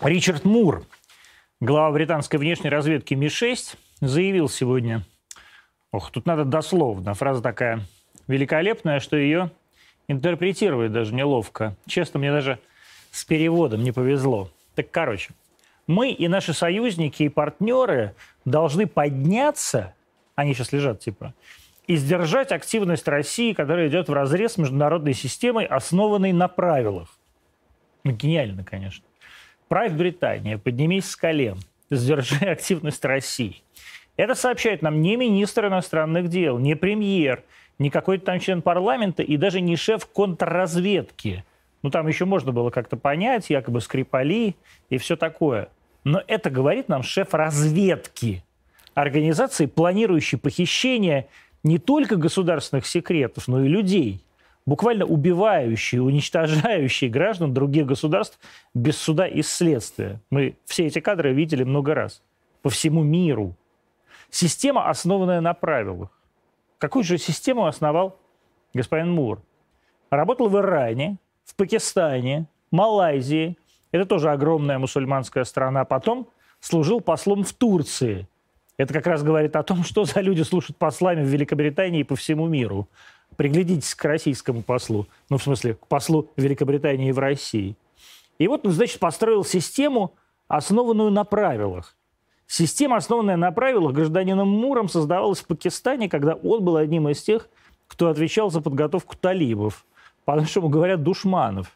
Ричард Мур, глава британской внешней разведки Ми-6, заявил сегодня, ох, тут надо дословно, фраза такая великолепная, что ее интерпретировать даже неловко. Честно, мне даже с переводом не повезло. Так, короче, мы и наши союзники и партнеры должны подняться, они сейчас лежат типа, и сдержать активность России, которая идет в разрез с международной системой, основанной на правилах. Ну, гениально, конечно. Правь Британия, поднимись с колен, сдержи активность России. Это сообщает нам не министр иностранных дел, не премьер, не какой-то там член парламента и даже не шеф контрразведки. Ну, там еще можно было как-то понять, якобы Скрипали и все такое. Но это говорит нам шеф разведки организации, планирующей похищение не только государственных секретов, но и людей, буквально убивающие, уничтожающие граждан других государств без суда и следствия. Мы все эти кадры видели много раз по всему миру. Система, основанная на правилах. Какую же систему основал господин Мур? Работал в Иране, в Пакистане, Малайзии. Это тоже огромная мусульманская страна. Потом служил послом в Турции. Это как раз говорит о том, что за люди слушают послами в Великобритании и по всему миру. Приглядитесь к российскому послу. Ну, в смысле, к послу Великобритании в России. И вот он, значит, построил систему, основанную на правилах. Система, основанная на правилах, гражданином Муром создавалась в Пакистане, когда он был одним из тех, кто отвечал за подготовку талибов, по-нашему говорят, душманов.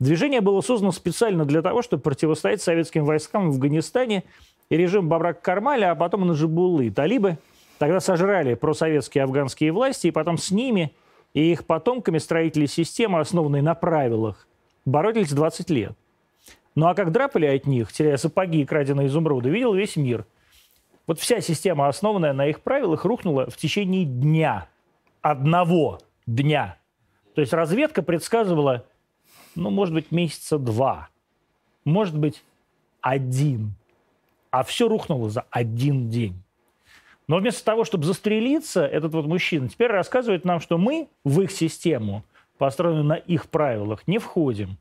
Движение было создано специально для того, чтобы противостоять советским войскам в Афганистане и режим Бабрак Кармаля, а потом и Наджибуллы. Талибы тогда сожрали просоветские афганские власти, и потом с ними и их потомками строители системы, основанной на правилах, боролись 20 лет. Ну а как драпали от них, теряя сапоги и краденые изумруды, видел весь мир. Вот вся система, основанная на их правилах, рухнула в течение дня. Одного дня. То есть разведка предсказывала, ну, может быть, месяца два. Может быть, один. А все рухнуло за один день. Но вместо того, чтобы застрелиться, этот вот мужчина теперь рассказывает нам, что мы в их систему, построенную на их правилах, не входим.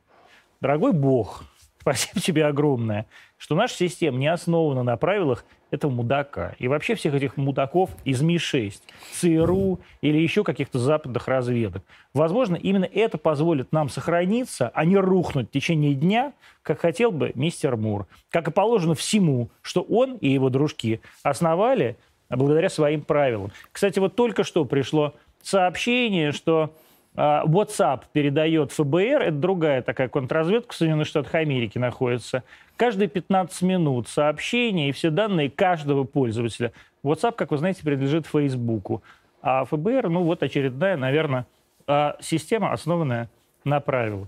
Дорогой Бог, Спасибо тебе огромное, что наша система не основана на правилах этого мудака. И вообще всех этих мудаков из Ми-6, ЦРУ или еще каких-то западных разведок. Возможно, именно это позволит нам сохраниться, а не рухнуть в течение дня, как хотел бы мистер Мур. Как и положено всему, что он и его дружки основали благодаря своим правилам. Кстати, вот только что пришло сообщение, что а, WhatsApp передает ФБР, это другая такая контрразведка в Соединенных Штатах Америки находится. Каждые 15 минут сообщения и все данные каждого пользователя. WhatsApp, как вы знаете, принадлежит Фейсбуку. А ФБР, ну вот очередная, наверное, а, система, основанная на правилах.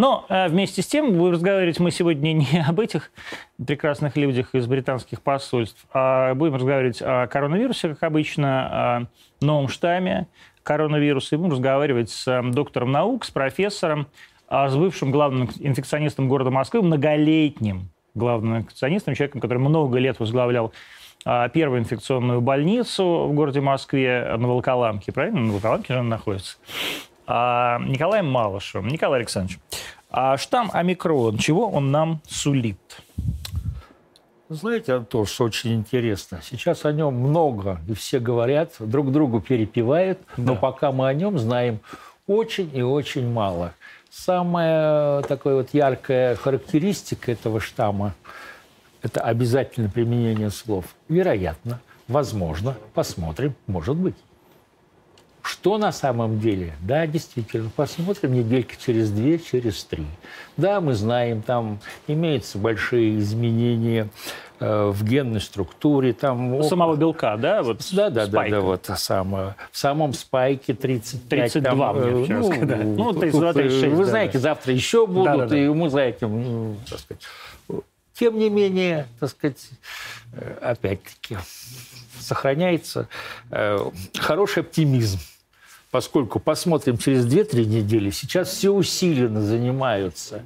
Но э, вместе с тем, будем разговаривать мы сегодня не об этих прекрасных людях из британских посольств, а будем разговаривать о коронавирусе, как обычно, о новом штамме коронавируса. И будем разговаривать с э, доктором наук, с профессором, а с бывшим главным инфекционистом города Москвы, многолетним главным инфекционистом, человеком, который много лет возглавлял а, первую инфекционную больницу в городе Москве на Волколамке. Правильно? На Волколамке же она находится. А, Николаем Малышевым. Николай Александрович, а штамм омикрон, чего он нам сулит? Знаете, Антон, что очень интересно. Сейчас о нем много, и все говорят, друг другу перепевают, да. но пока мы о нем знаем очень и очень мало. Самая такая вот яркая характеристика этого штамма – это обязательное применение слов. Вероятно, возможно, посмотрим, может быть. Что на самом деле? Да, действительно, посмотрим недельки через две, через три. Да, мы знаем, там имеются большие изменения э, в генной структуре. Там, Самого белка, да? Вот да, да, да, да, вот самое. В самом спайке 35. 32, там, мне вчера ну, сказали. Ну, 32, 36. Вы да, знаете, да. завтра еще будут, да, да, и мы за этим, ну, так сказать. Тем не менее, так сказать, э, опять-таки, сохраняется э, хороший оптимизм поскольку посмотрим через 2-3 недели, сейчас все усиленно занимаются,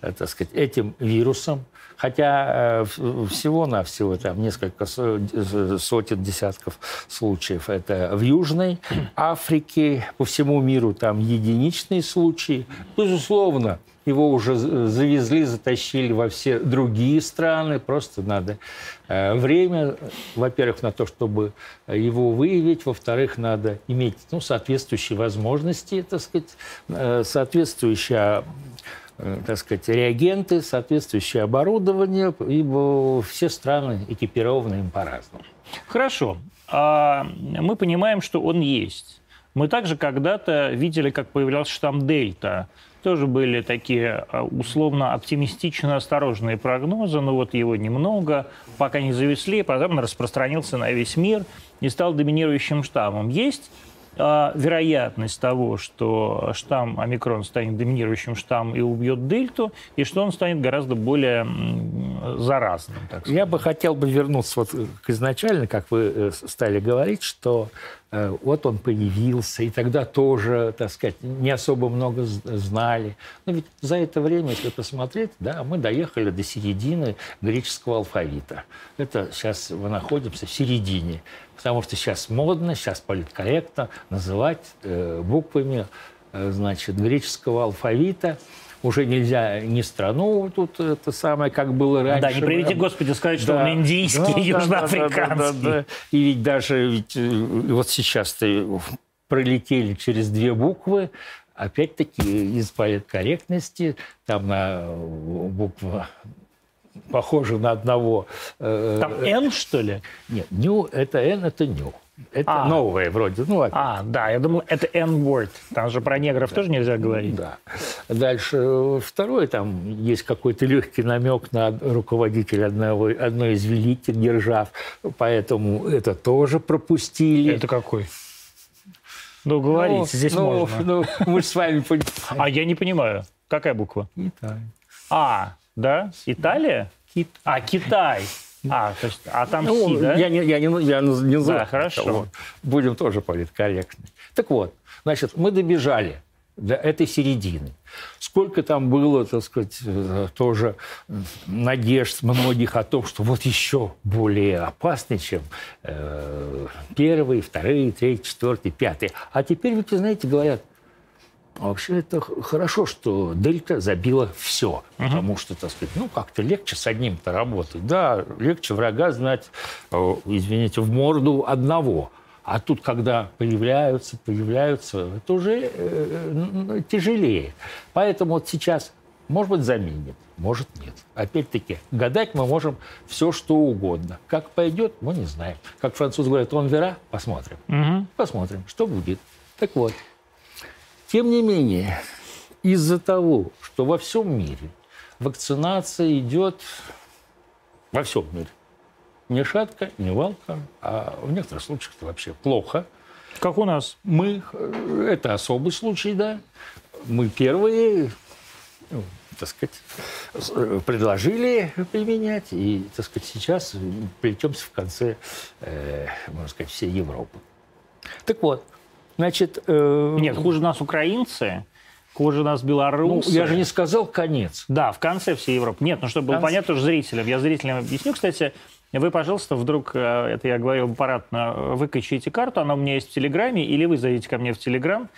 э, так сказать, этим вирусом. Хотя э, всего-навсего там несколько сотен, десятков случаев это в Южной Африке, по всему миру там единичные случаи. Безусловно, его уже завезли, затащили во все другие страны. Просто надо э, время, во-первых, на то, чтобы его выявить, во-вторых, надо иметь ну, соответствующие возможности, так сказать, э, соответствующие э, так сказать, реагенты, соответствующее оборудование, ибо все страны экипированы им по-разному. Хорошо. А мы понимаем, что он есть. Мы также когда-то видели, как появлялся штамм Дельта тоже были такие а, условно оптимистично осторожные прогнозы, но вот его немного, пока не завесли, потом он распространился на весь мир и стал доминирующим штаммом. Есть а, вероятность того, что штамм омикрон станет доминирующим штаммом и убьет дельту, и что он станет гораздо более заразным. Так Я бы хотел бы вернуться вот к изначально, как вы э, стали говорить, что Э, вот он появился, и тогда тоже, так сказать, не особо много знали. Но ведь за это время, если посмотреть, да, мы доехали до середины греческого алфавита. Это сейчас мы находимся в середине, потому что сейчас модно, сейчас политкорректно называть э, буквами э, значит, греческого алфавита уже нельзя ни страну тут это самое, как было раньше. Да, не приведи, Господи, сказать, что да, он индийский, да, южноафриканский. Да, да, да, да. И ведь даже ведь, э, вот сейчас-то пролетели через две буквы, опять-таки из политкорректности, там на букву похоже на одного. Э, там «Н», что ли? Нет, «ню» — это «Н», это «ню». Это а. новое вроде. Ну, опять. А, да, я думал, это N-word. Там же про негров да. тоже нельзя говорить. Да. Дальше э, второй, там есть какой-то легкий намек на руководителя одного, одной из великих держав, поэтому это тоже пропустили. Это какой? Ну, говорите, ну, здесь ну, можно. Ну, мы с вами понимаем. А я не понимаю. Какая буква? Китай. А, да? Италия? Кит... А, Китай. А, то есть, а там ну, Си, да? Я не, я не, я не, не Да, хорошо. Будем тоже политкорректны. Так вот, значит, мы добежали до этой середины. Сколько там было, так сказать, э, тоже надежд многих о том, что вот еще более опасный, чем э, первый, второй, третий, четвертый, пятый. А теперь, вы знаете, говорят, вообще это хорошо, что Дельта забила все, угу. потому что, так сказать, ну как-то легче с одним-то работать. Да, легче врага знать, э, извините, в морду одного. А тут, когда появляются, появляются, это уже э, тяжелее. Поэтому вот сейчас, может быть, заменит, может нет. Опять-таки, гадать мы можем все, что угодно. Как пойдет, мы не знаем. Как французы говорят, он вера, посмотрим. Угу. Посмотрим, что будет. Так вот. Тем не менее, из-за того, что во всем мире вакцинация идет во всем мире, не шатка, не валка, а в некоторых случаях это вообще плохо. Как у нас? Мы, э, это особый случай, да. Мы первые, ну, так сказать, э, предложили применять, и, так сказать, сейчас плетемся в конце, э, можно сказать, всей Европы. Так вот, Значит, э... Нет, хуже нас украинцы, хуже нас белорусы. Ну, я же не сказал конец. Да, в конце всей Европы. Нет, ну чтобы было понятно тоже зрителям. Я зрителям объясню, кстати, вы, пожалуйста, вдруг, э, это я говорил аппаратно, выкачайте карту, она у меня есть в Телеграме, или вы зайдите ко мне в Телеграм,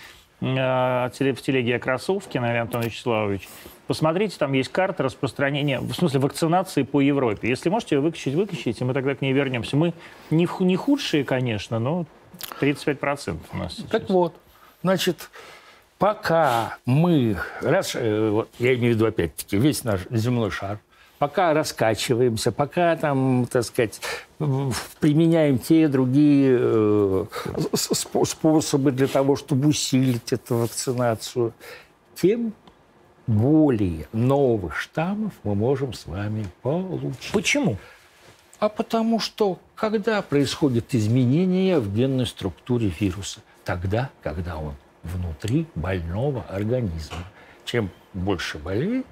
э, в телеге кроссовки, наверное, Антон Вячеславович. Посмотрите, там есть карта распространения, в смысле вакцинации по Европе. Если можете выкачать, выкачайте, мы тогда к ней вернемся. Мы не, не худшие, конечно, но 35% у нас сейчас. Так вот, значит, пока мы, раз, э, вот, я имею в виду опять-таки весь наш земной шар, пока раскачиваемся, пока там, так сказать, применяем те и другие э, способы для того, чтобы усилить эту вакцинацию, тем более новых штаммов мы можем с вами получить. Почему? А потому что когда происходят изменения в генной структуре вируса? Тогда, когда он внутри больного организма. Чем больше болеет,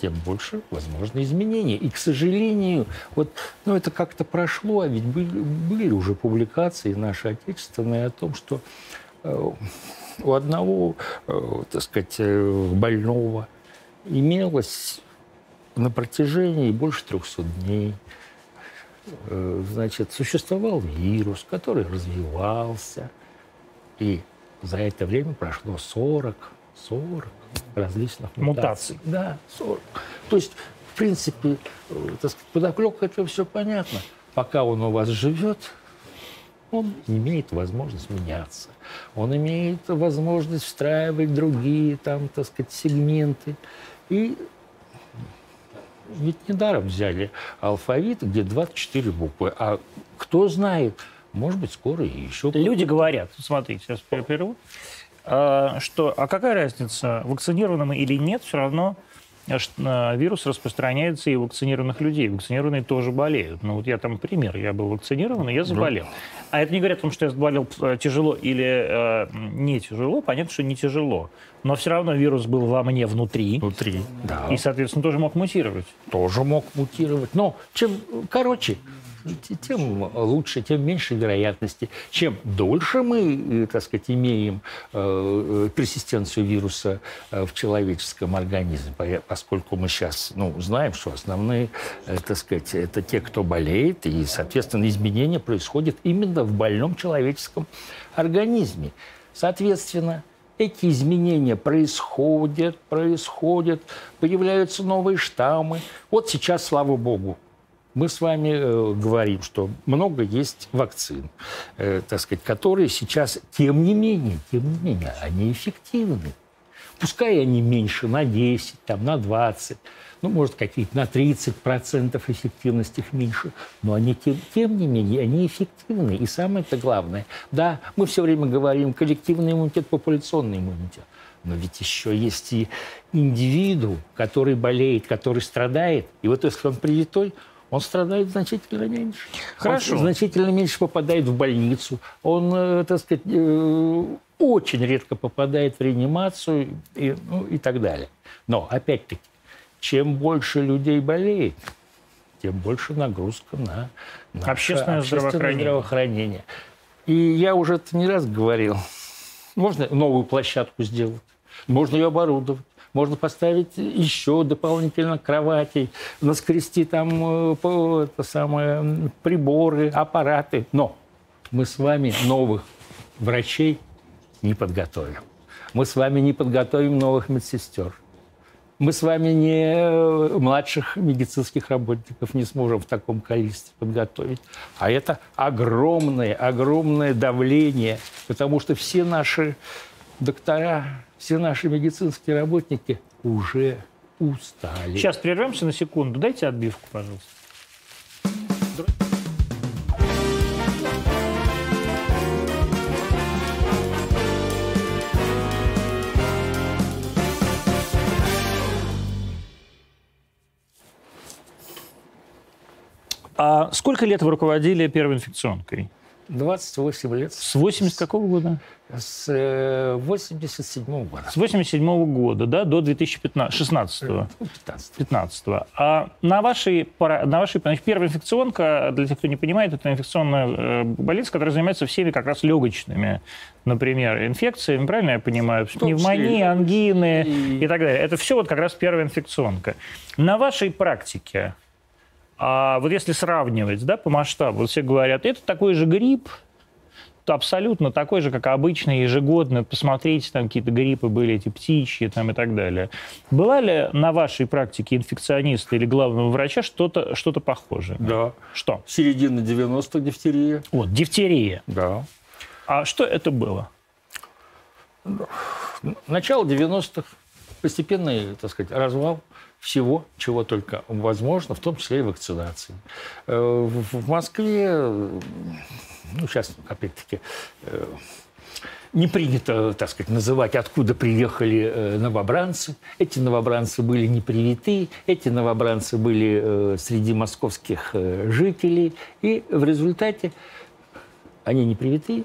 тем больше возможны изменения. И, к сожалению, вот, ну, это как-то прошло, а ведь были, были уже публикации наши отечественные о том, что э, у одного, э, так сказать, э, больного имелось на протяжении больше 300 дней значит, существовал вирус, который развивался, и за это время прошло 40, 40 различных мутаций. Мутаций. Да, 40. То есть, в принципе, э, так сказать, подоплека это все понятно. Пока он у вас живет, он имеет возможность меняться. Он имеет возможность встраивать другие там, так сказать, сегменты. И ведь недаром взяли алфавит, где 24 буквы. А кто знает, может быть, скоро еще... Люди говорят, смотрите, сейчас перерву, а, что, а какая разница, вакцинированы мы или нет, все равно вирус распространяется и у вакцинированных людей. Вакцинированные тоже болеют. Ну вот я там пример, я был вакцинирован, и я заболел. А это не говорит о том, что я заболел э, тяжело или э, не тяжело. Понятно, что не тяжело. Но все равно вирус был во мне внутри. Внутри, да. И, соответственно, тоже мог мутировать. тоже мог мутировать. Но чем короче, тем лучше, тем меньше вероятности. Чем дольше мы, э, так сказать, имеем э, э, персистенцию вируса в человеческом организме, по- поскольку мы сейчас ну, знаем, что основные, так сказать, это те, кто болеет, и, соответственно, изменения происходят именно в больном человеческом организме. Соответственно, эти изменения происходят, происходят, появляются новые штаммы. Вот сейчас, слава богу, мы с вами э, говорим, что много есть вакцин, э, так сказать, которые сейчас, тем не менее, тем не менее, они эффективны. Пускай они меньше на 10, там, на 20, ну, может, какие-то на 30% эффективность их меньше, но они, тем, тем не менее, они эффективны. И самое-то главное, да, мы все время говорим коллективный иммунитет, популяционный иммунитет, но ведь еще есть и индивиду, который болеет, который страдает. И вот если он привитой, он страдает значительно меньше. Хорошо. Он значительно меньше попадает в больницу. Он, э, так сказать, э, очень редко попадает в реанимацию и, ну, и так далее. Но, опять-таки, чем больше людей болеет, тем больше нагрузка на наше Общественное здравоохранение. здравоохранение. И я уже это не раз говорил. Можно новую площадку сделать, можно ее оборудовать, можно поставить еще дополнительно кроватей, наскрести там э, это самое, приборы, аппараты. Но мы с вами новых врачей не подготовим. Мы с вами не подготовим новых медсестер. Мы с вами не э, младших медицинских работников не сможем в таком количестве подготовить. А это огромное, огромное давление, потому что все наши доктора, все наши медицинские работники уже устали. Сейчас прервемся на секунду. Дайте отбивку, пожалуйста. А сколько лет вы руководили первой инфекционкой? 28 лет С 80 какого года? с э, 87 года. С 87 года, да, до 2016 Ну, 15. 15 А на вашей, на вашей значит, первая инфекционка, для тех, кто не понимает, это инфекционная э, больница, которая занимается всеми как раз легочными, например, инфекциями, правильно я понимаю? Пневмонии, ангины и- и так далее. Это все вот как раз первая инфекционка. На вашей практике, а вот если сравнивать, да, по масштабу, все говорят, это такой же грипп, то абсолютно такой же, как обычный, ежегодно. Посмотрите, там какие-то гриппы были, эти птичьи там и так далее. Была ли на вашей практике инфекциониста или главного врача что-то что похожее? Да. Что? Середина 90-х дифтерия. Вот, дифтерия. Да. А что это было? Начало 90-х, постепенный, так сказать, развал всего, чего только возможно, в том числе и вакцинации. Э, В Москве, ну, сейчас, опять-таки, э, не принято, так сказать, называть, откуда приехали э, новобранцы. Эти новобранцы были не привиты, эти новобранцы были среди московских жителей. И в результате они не привиты,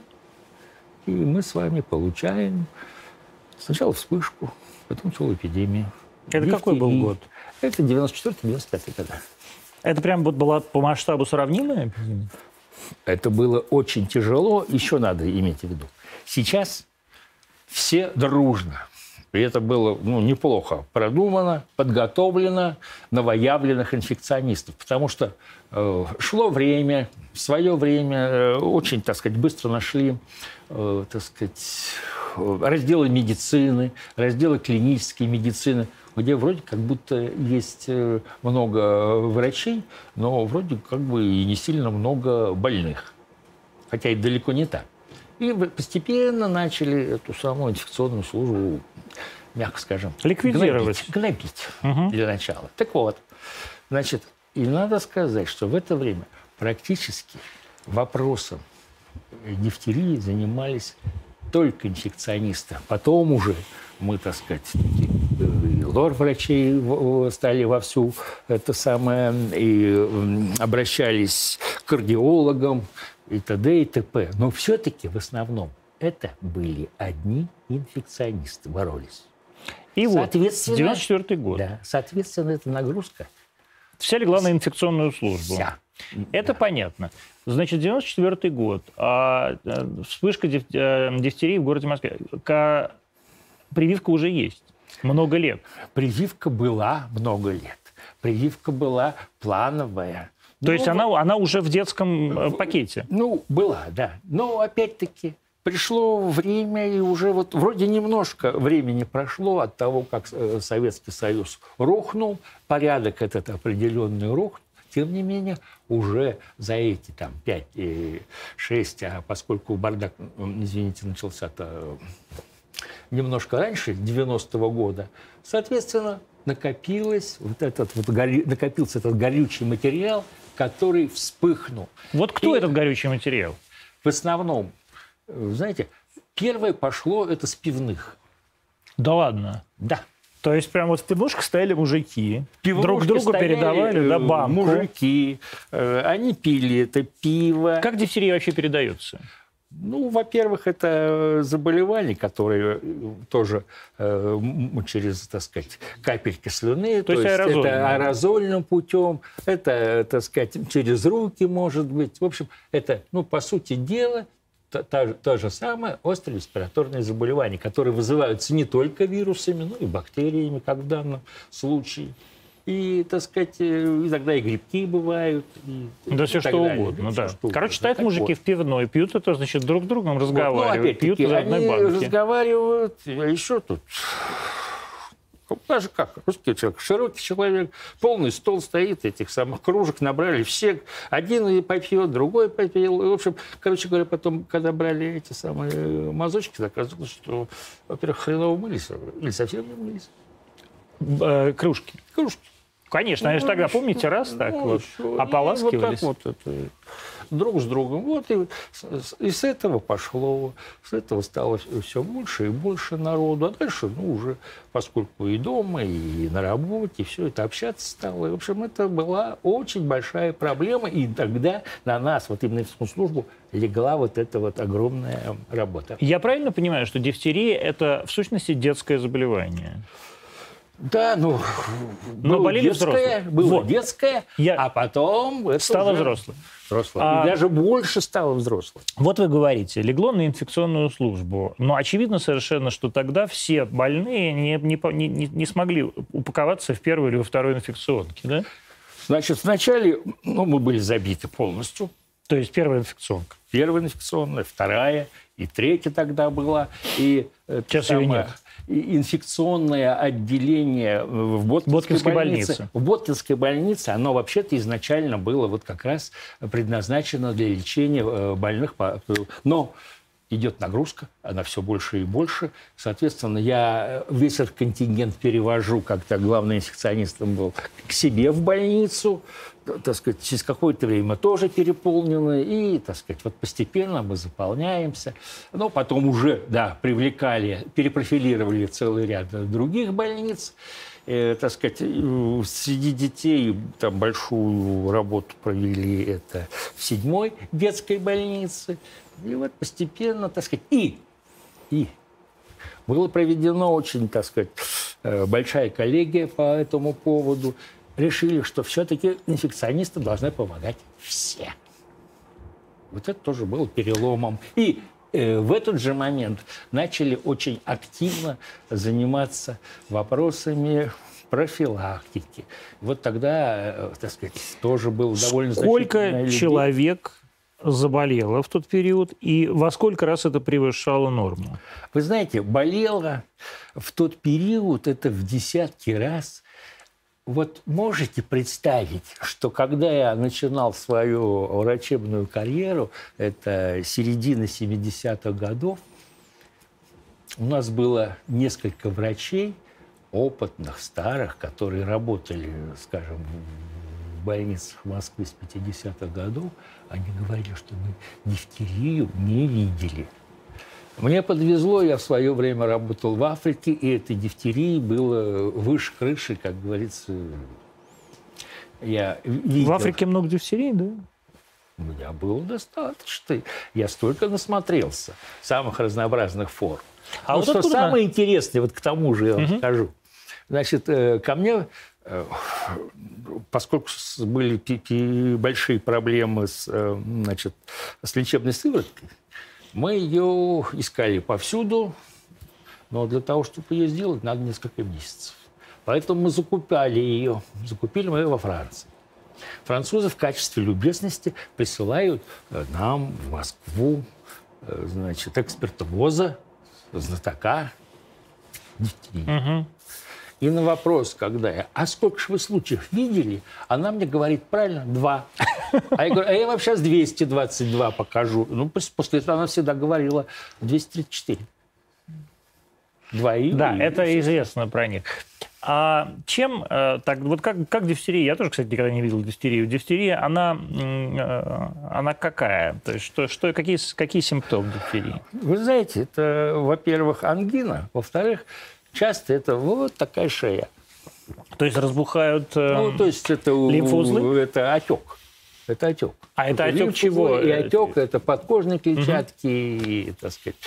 и мы с вами получаем сначала вспышку, потом целую эпидемию. Это какой был Дифтерии. год? Это 94-95 года. Это прям вот была по масштабу сравнимая эпидемия? Это было очень тяжело, еще надо иметь в виду. Сейчас все дружно И это было ну, неплохо продумано, подготовлено новоявленных инфекционистов. Потому что э, шло время, в свое время э, очень, так сказать, быстро нашли, э, так сказать, разделы медицины, разделы клинической медицины, где вроде как будто есть э, много врачей, но вроде как бы и не сильно много больных. Хотя и далеко не так. И постепенно начали эту самую инфекционную службу, мягко скажем, ликвидировать. Гнобить, гнобить угу. для начала. Так вот, значит, и надо сказать, что в это время практически вопросом дифтерии занимались только инфекционисты. Потом уже мы, так сказать, лор-врачей стали вовсю это самое, и обращались к кардиологам, и т.д. и т.п. Но все-таки в основном это были одни инфекционисты, боролись. И вот, 94 год. Да, соответственно, эта нагрузка... Вся легла на инфекционную службу. Вся. Это да. понятно. Значит, 94 год. А, э, вспышка э, дифтерии в городе Москве. К... Прививка уже есть. Много лет. Прививка была много лет. Прививка была плановая. То ну, есть она, она уже в детском э, пакете? Ну, была, да. Но опять-таки пришло время, и уже вот вроде немножко времени прошло от того, как э, Советский Союз рухнул, порядок этот определенный рухнул. Тем не менее, уже за эти там 5-6, а поскольку бардак, извините, начался-то немножко раньше, 90-го года, соответственно, накопилось вот этот вот накопился этот горючий материал, который вспыхнул. Вот кто И этот горючий материал? В основном, знаете, первое пошло это с пивных. Да ладно? Да. То есть прям вот в пивнушках стояли мужики, друг другу передавали да, э, банку. Мужики, э, они пили это пиво. Как дифтерия вообще передается? Ну, во-первых, это заболевание, которое э, тоже э, через, так сказать, капельки слюны. То, то есть, есть это аэрозольным путем, это, так сказать, через руки может быть. В общем, это, ну, по сути дела, то, то, то же самое острое респираторное заболевание, которое вызываются не только вирусами, но и бактериями, как в данном случае и, так сказать, э, иногда и грибки бывают. И, да все что далее. угодно, ну, да. Что Короче, стоят мужики вот. в пивной, пьют это, значит, друг с другом разговаривают, вот, ну, пьют из одной банки. разговаривают, а еще тут даже как, русский человек, широкий человек, полный стол стоит, этих самых кружек набрали все. Один и попьет, другой попил. В общем, короче говоря, потом, когда брали эти самые мазочки, так оказалось, что, во-первых, хреново мылись, или совсем не мылись. Э, кружки. Кружки. Конечно, они же тогда, помните, раз так ну, вот все. ополаскивались. Вот так вот это, друг с другом. Вот и, и с этого пошло, с этого стало все больше и больше народу. А дальше, ну, уже, поскольку и дома, и на работе, все это общаться стало. И, в общем, это была очень большая проблема. И тогда на нас, вот именно в службу, легла вот эта вот огромная работа. Я правильно понимаю, что дифтерия – это, в сущности, детское заболевание? Да, ну, но болели детское, взрослые. Было вот. детское, Я... а потом это стало взрослым. Взрослым. А... И даже больше стало взрослым. Вот вы говорите, легло на инфекционную службу. Но очевидно совершенно, что тогда все больные не, не, не, не смогли упаковаться в первую или во второй инфекционке, да? Значит, вначале ну, мы были забиты полностью. То есть первая инфекционка? Первая инфекционная, вторая, и третья тогда была. И Сейчас самое... ее нет инфекционное отделение в Боткинской, Боткинской больнице, больнице. В Боткинской больнице оно вообще-то изначально было вот как раз предназначено для лечения э, больных. Но идет нагрузка, она все больше и больше. Соответственно, я весь этот контингент перевожу, как-то главный инфекционистом был, к себе в больницу так сказать, через какое-то время тоже переполнены, и, так сказать, вот постепенно мы заполняемся. Но потом уже, да, привлекали, перепрофилировали целый ряд других больниц. Э, так сказать, среди детей там большую работу провели это в седьмой детской больнице. И вот постепенно, так сказать, и, и было проведено очень, так сказать, э, большая коллегия по этому поводу решили, что все-таки инфекционисты должны помогать все. Вот это тоже было переломом. И в этот же момент начали очень активно заниматься вопросами профилактики. Вот тогда, э, так сказать, тоже был довольно Сколько человек заболело в тот период, и во сколько раз это превышало норму? Вы знаете, болело в тот период это в десятки раз. Вот можете представить, что когда я начинал свою врачебную карьеру, это середина 70-х годов, у нас было несколько врачей, опытных, старых, которые работали, скажем, в больницах Москвы с 50-х годов, они говорили, что мы дифтерию не видели. Мне подвезло, я в свое время работал в Африке, и этой дифтерии было выше крыши, как говорится. Я видел. В Африке много дифтерий, да? У меня было достаточно. Я столько насмотрелся самых разнообразных форм. А ну, вот что самое на... интересное, вот к тому же я вам угу. скажу. Значит, э, ко мне Э, поскольку были большие проблемы с, э, значит, с лечебной сывороткой, мы ее искали повсюду, но для того, чтобы ее сделать, надо несколько месяцев. Поэтому мы закупали ее. Закупили мы ее во Франции. Французы в качестве любезности присылают э, нам в Москву значит, экспертовоза, знатока дифтерии. Угу. И на вопрос, когда я, а сколько же вы случаев видели, она мне говорит, правильно, два. А я говорю, а я вам сейчас 222 покажу. Ну, после этого она всегда говорила 234. Два и Да, и, это и известно про них. А чем, э, так, вот как, как дифтерия, я тоже, кстати, никогда не видел дифтерию. Дифтерия, она, э, она какая? То есть что, что, какие, какие симптомы дифтерии? Вы знаете, это, во-первых, ангина, во-вторых, Часто это вот такая шея. То есть разбухают э, Ну, то есть это, лимфоузлы? Это отек. Это отек. А это, отек чего? И отек это подкожной клетчатки, угу. и, так сказать,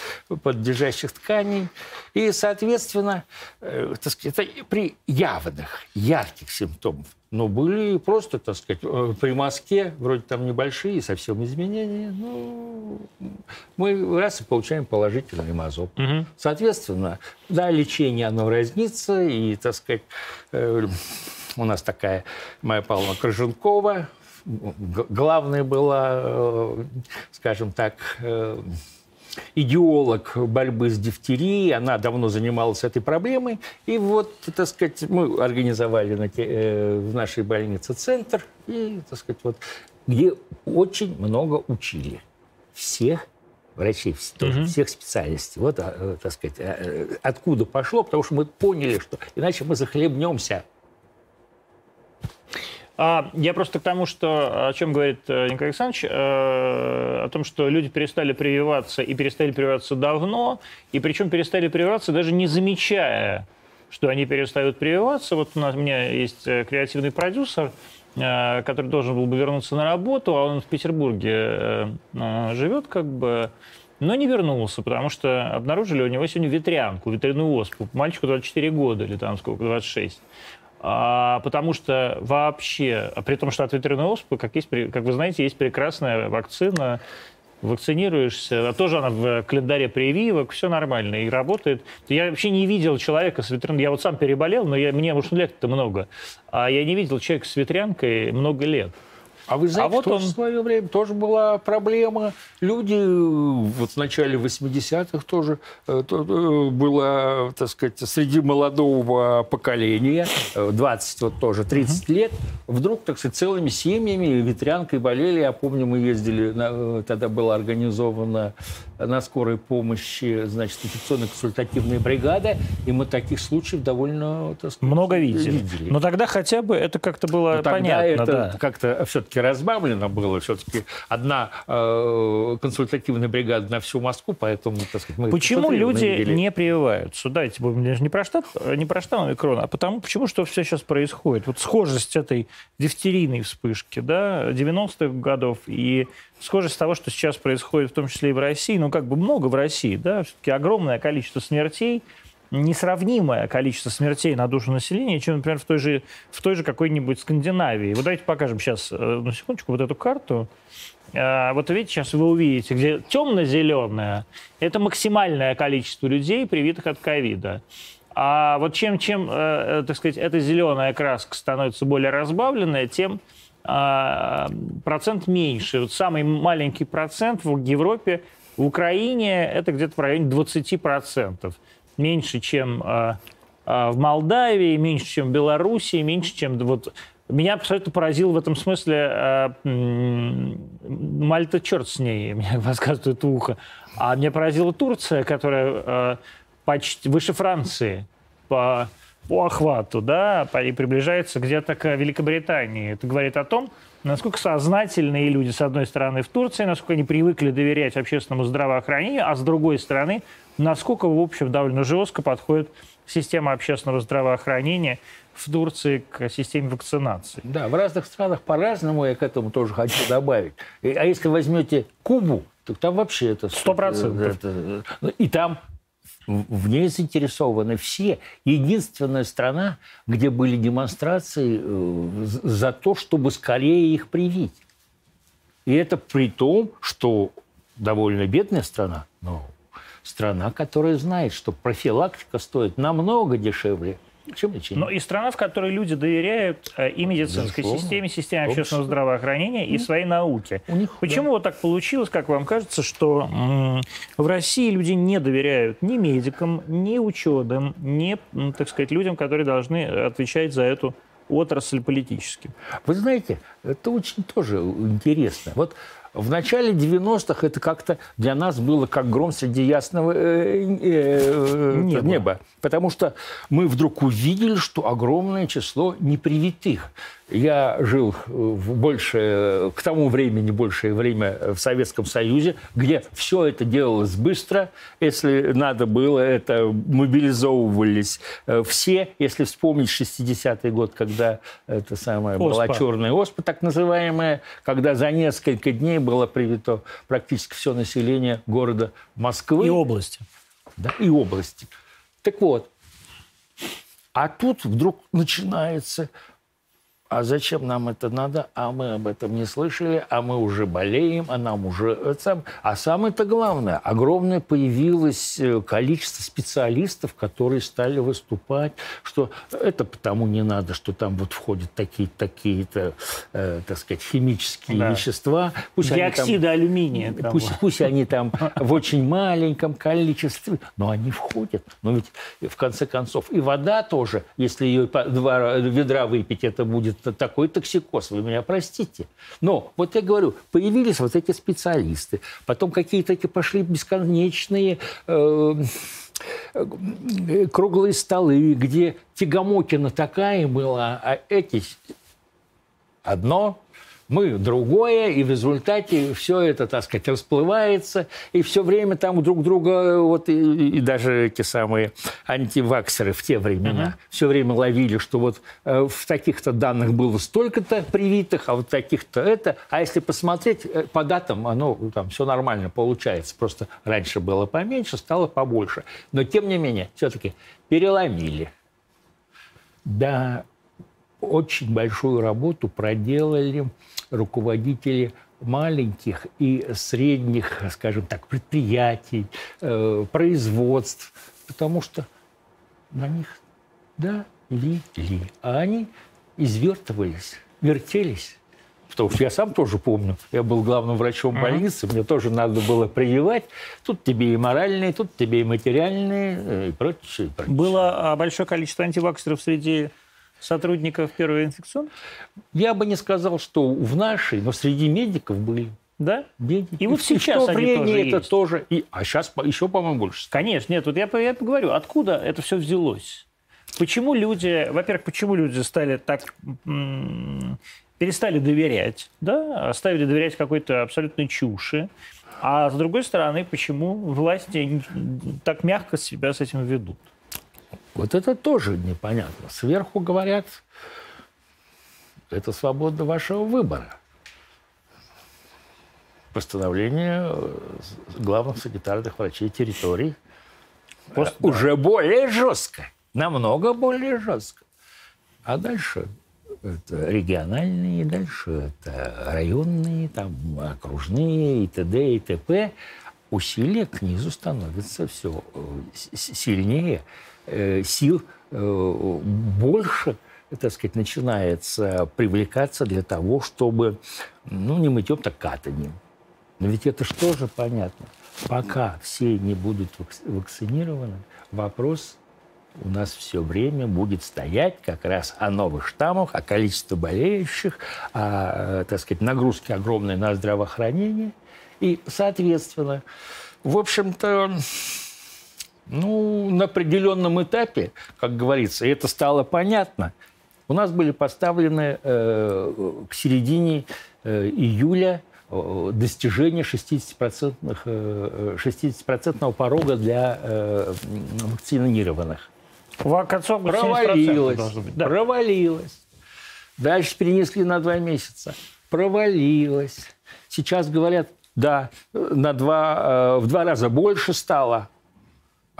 подлежащих тканей. И, соответственно, э, так сказать, это при явных, ярких симптомах. Но были просто, так сказать, э, при мазке, вроде там небольшие совсем изменения. Ну, мы раз и получаем положительный мазок. Угу. Соответственно, да, лечение, оно разнится. И, так сказать, э, у нас такая Майя Павловна Крыженкова, главная была, э, скажем так, э, идеолог борьбы с дифтерией, она давно занималась этой проблемой. И вот, так сказать, мы организовали на э, в нашей больнице центр, и, так сказать, вот, где очень много учили всех врачей, тоже, угу. всех специальностей. Вот, так сказать, откуда пошло, потому что мы поняли, что иначе мы захлебнемся я просто к тому, что о чем говорит э, Николай Александрович, э, о том, что люди перестали прививаться и перестали прививаться давно, и причем перестали прививаться даже не замечая, что они перестают прививаться. Вот у, нас, у меня есть э, креативный продюсер, который должен был бы вернуться на работу, а он в Петербурге живет как бы, но не вернулся, потому что обнаружили у него сегодня ветрянку, ветряную оспу. Мальчику 24 года или там сколько, 26. А, потому что вообще, при том, что от ветряной оспы, как, есть, как вы знаете, есть прекрасная вакцина, вакцинируешься, а тоже она в календаре прививок, все нормально и работает. Я вообще не видел человека с ветрянкой, я вот сам переболел, но я, мне уж лет-то много, а я не видел человека с ветрянкой много лет. А вы знаете, а вот он... в свое время тоже была проблема. Люди вот в начале 80-х тоже э, э, было, так сказать, среди молодого поколения, 20, э, вот тоже 30 угу. лет, вдруг, так сказать, целыми семьями ветрянкой болели. Я помню, мы ездили, на, тогда была организована на скорой помощи, значит, инфекционно-консультативная бригада, и мы таких случаев довольно, так сказать, много видели. видели. Но тогда хотя бы это как-то было Но понятно. это да. как-то все-таки разбавлено было, все-таки одна э, консультативная бригада на всю Москву, поэтому, так сказать, мы Почему люди видели. не прививаются? Дайте, не про штат, не про штамм омикрона, а потому, почему что все сейчас происходит? Вот схожесть этой дифтерийной вспышки, да, 90-х годов и схожесть того, что сейчас происходит, в том числе и в России, ну, как бы много в России, да, все-таки огромное количество смертей, несравнимое количество смертей на душу населения, чем, например, в той же, в той же какой-нибудь Скандинавии. Вот давайте покажем сейчас, э, на секундочку, вот эту карту. А, вот видите, сейчас вы увидите, где темно-зеленое – это максимальное количество людей, привитых от ковида. А вот чем, чем э, так сказать, эта зеленая краска становится более разбавленная, тем э, процент меньше. Вот самый маленький процент в Европе, в Украине это где-то в районе 20% меньше, чем э, э, в Молдавии, меньше, чем в Белоруссии, меньше, чем вот меня абсолютно поразил в этом смысле э, Мальта, черт с ней, мне подсказывает ухо. А меня поразила Турция, которая э, почти выше Франции по, по охвату, да, и приближается где-то к Великобритании. Это говорит о том, насколько сознательные люди, с одной стороны, в Турции, насколько они привыкли доверять общественному здравоохранению, а с другой стороны, насколько, в общем, довольно жестко подходит система общественного здравоохранения в Турции к системе вакцинации. Да, в разных странах по-разному, я к этому тоже хочу добавить. А если возьмете Кубу, то там вообще это... Сто процентов. И там в ней заинтересованы все. Единственная страна, где были демонстрации э, за то, чтобы скорее их привить. И это при том, что довольно бедная страна, но страна, которая знает, что профилактика стоит намного дешевле, чем лечение. Но и страна, в которой люди доверяют э, и медицинской Безусловно. системе, системе общественного здравоохранения и своей науке. У них, Почему да. вот так получилось, как вам кажется, что в России люди не доверяют ни медикам, ни ученым, ни, так сказать, людям, которые должны отвечать за эту отрасль политически? Вы знаете, это очень тоже интересно. Вот в начале 90-х это как-то для нас было как гром среди ясного э, э, э, неба. неба. Потому что мы вдруг увидели, что огромное число непривитых я жил в большее, к тому времени большее время в Советском Союзе, где все это делалось быстро. Если надо было, это мобилизовывались э, все. Если вспомнить 60-й год, когда это самая оспа. была черная оспа, так называемая, когда за несколько дней было привито практически все население города Москвы. И области. Да, и области. Так вот, а тут вдруг начинается а зачем нам это надо, а мы об этом не слышали, а мы уже болеем, а нам уже... А самое-то главное, огромное появилось э, количество специалистов, которые стали выступать, что это потому не надо, что там вот входят такие-то, такие-то э, так сказать, химические да. вещества. Пусть Диоксиды там, алюминия. Там. Пусть, пусть они там в очень маленьком количестве, но они входят. Но ведь в конце концов и вода тоже, если ее два ведра выпить, это будет такой токсикоз, вы меня простите. Но вот я говорю, появились вот эти специалисты, потом какие-то эти пошли бесконечные э, э, круглые столы, где Тягомотина такая была, а эти одно, мы другое, и в результате все это, так сказать, расплывается, и все время там друг друга, вот и, и даже эти самые антиваксеры в те времена uh-huh. все время ловили, что вот э, в таких-то данных было столько-то привитых, а вот таких-то это. А если посмотреть э, по датам, оно там все нормально получается. Просто раньше было поменьше, стало побольше. Но тем не менее, все-таки переломили. Да, очень большую работу проделали руководители маленьких и средних, скажем так, предприятий, э, производств, потому что на них да, ли, ли, а они извертывались, вертелись. Потому что я сам тоже помню, я был главным врачом больницы, мне тоже надо было прививать. Тут тебе и моральные, тут тебе и материальные, э, и прочее. И прочее. Было а, большое количество антиваксеров среди сотрудников первой инфекционной? Я бы не сказал, что в нашей, но среди медиков были. Да? Медики. И вот сейчас и то время тоже это есть. тоже. И, а сейчас еще, по-моему, больше. Конечно, нет, вот я, я поговорю, откуда это все взялось? Почему люди, во-первых, почему люди стали так перестали доверять, да, оставили доверять какой-то абсолютной чуши, а с другой стороны, почему власти так мягко себя с этим ведут? Вот это тоже непонятно. Сверху говорят, это свобода вашего выбора. Постановление главных санитарных врачей территорий Пост, уже более жестко, намного более жестко. А дальше это региональные, дальше это районные, там, окружные и т.д. и т.п. Усилия к низу становятся все э, сильнее, э, сил э, больше, так сказать, начинается привлекаться для того, чтобы, ну, не мытьем, так катанием. Но ведь это же понятно? Пока все не будут вакцинированы, вопрос у нас все время будет стоять как раз о новых штаммах, о количестве болеющих, о, э, так сказать, нагрузке огромной на здравоохранение. И, соответственно, в общем-то, ну, на определенном этапе, как говорится, это стало понятно, у нас были поставлены э, к середине э, июля Э, достижение 60%, 60 э, порога для э, вакцинированных. Концов провалилось. Быть, да. Провалилось. Дальше перенесли на два месяца. Провалилось. Сейчас говорят, да, на два, в два раза больше стало.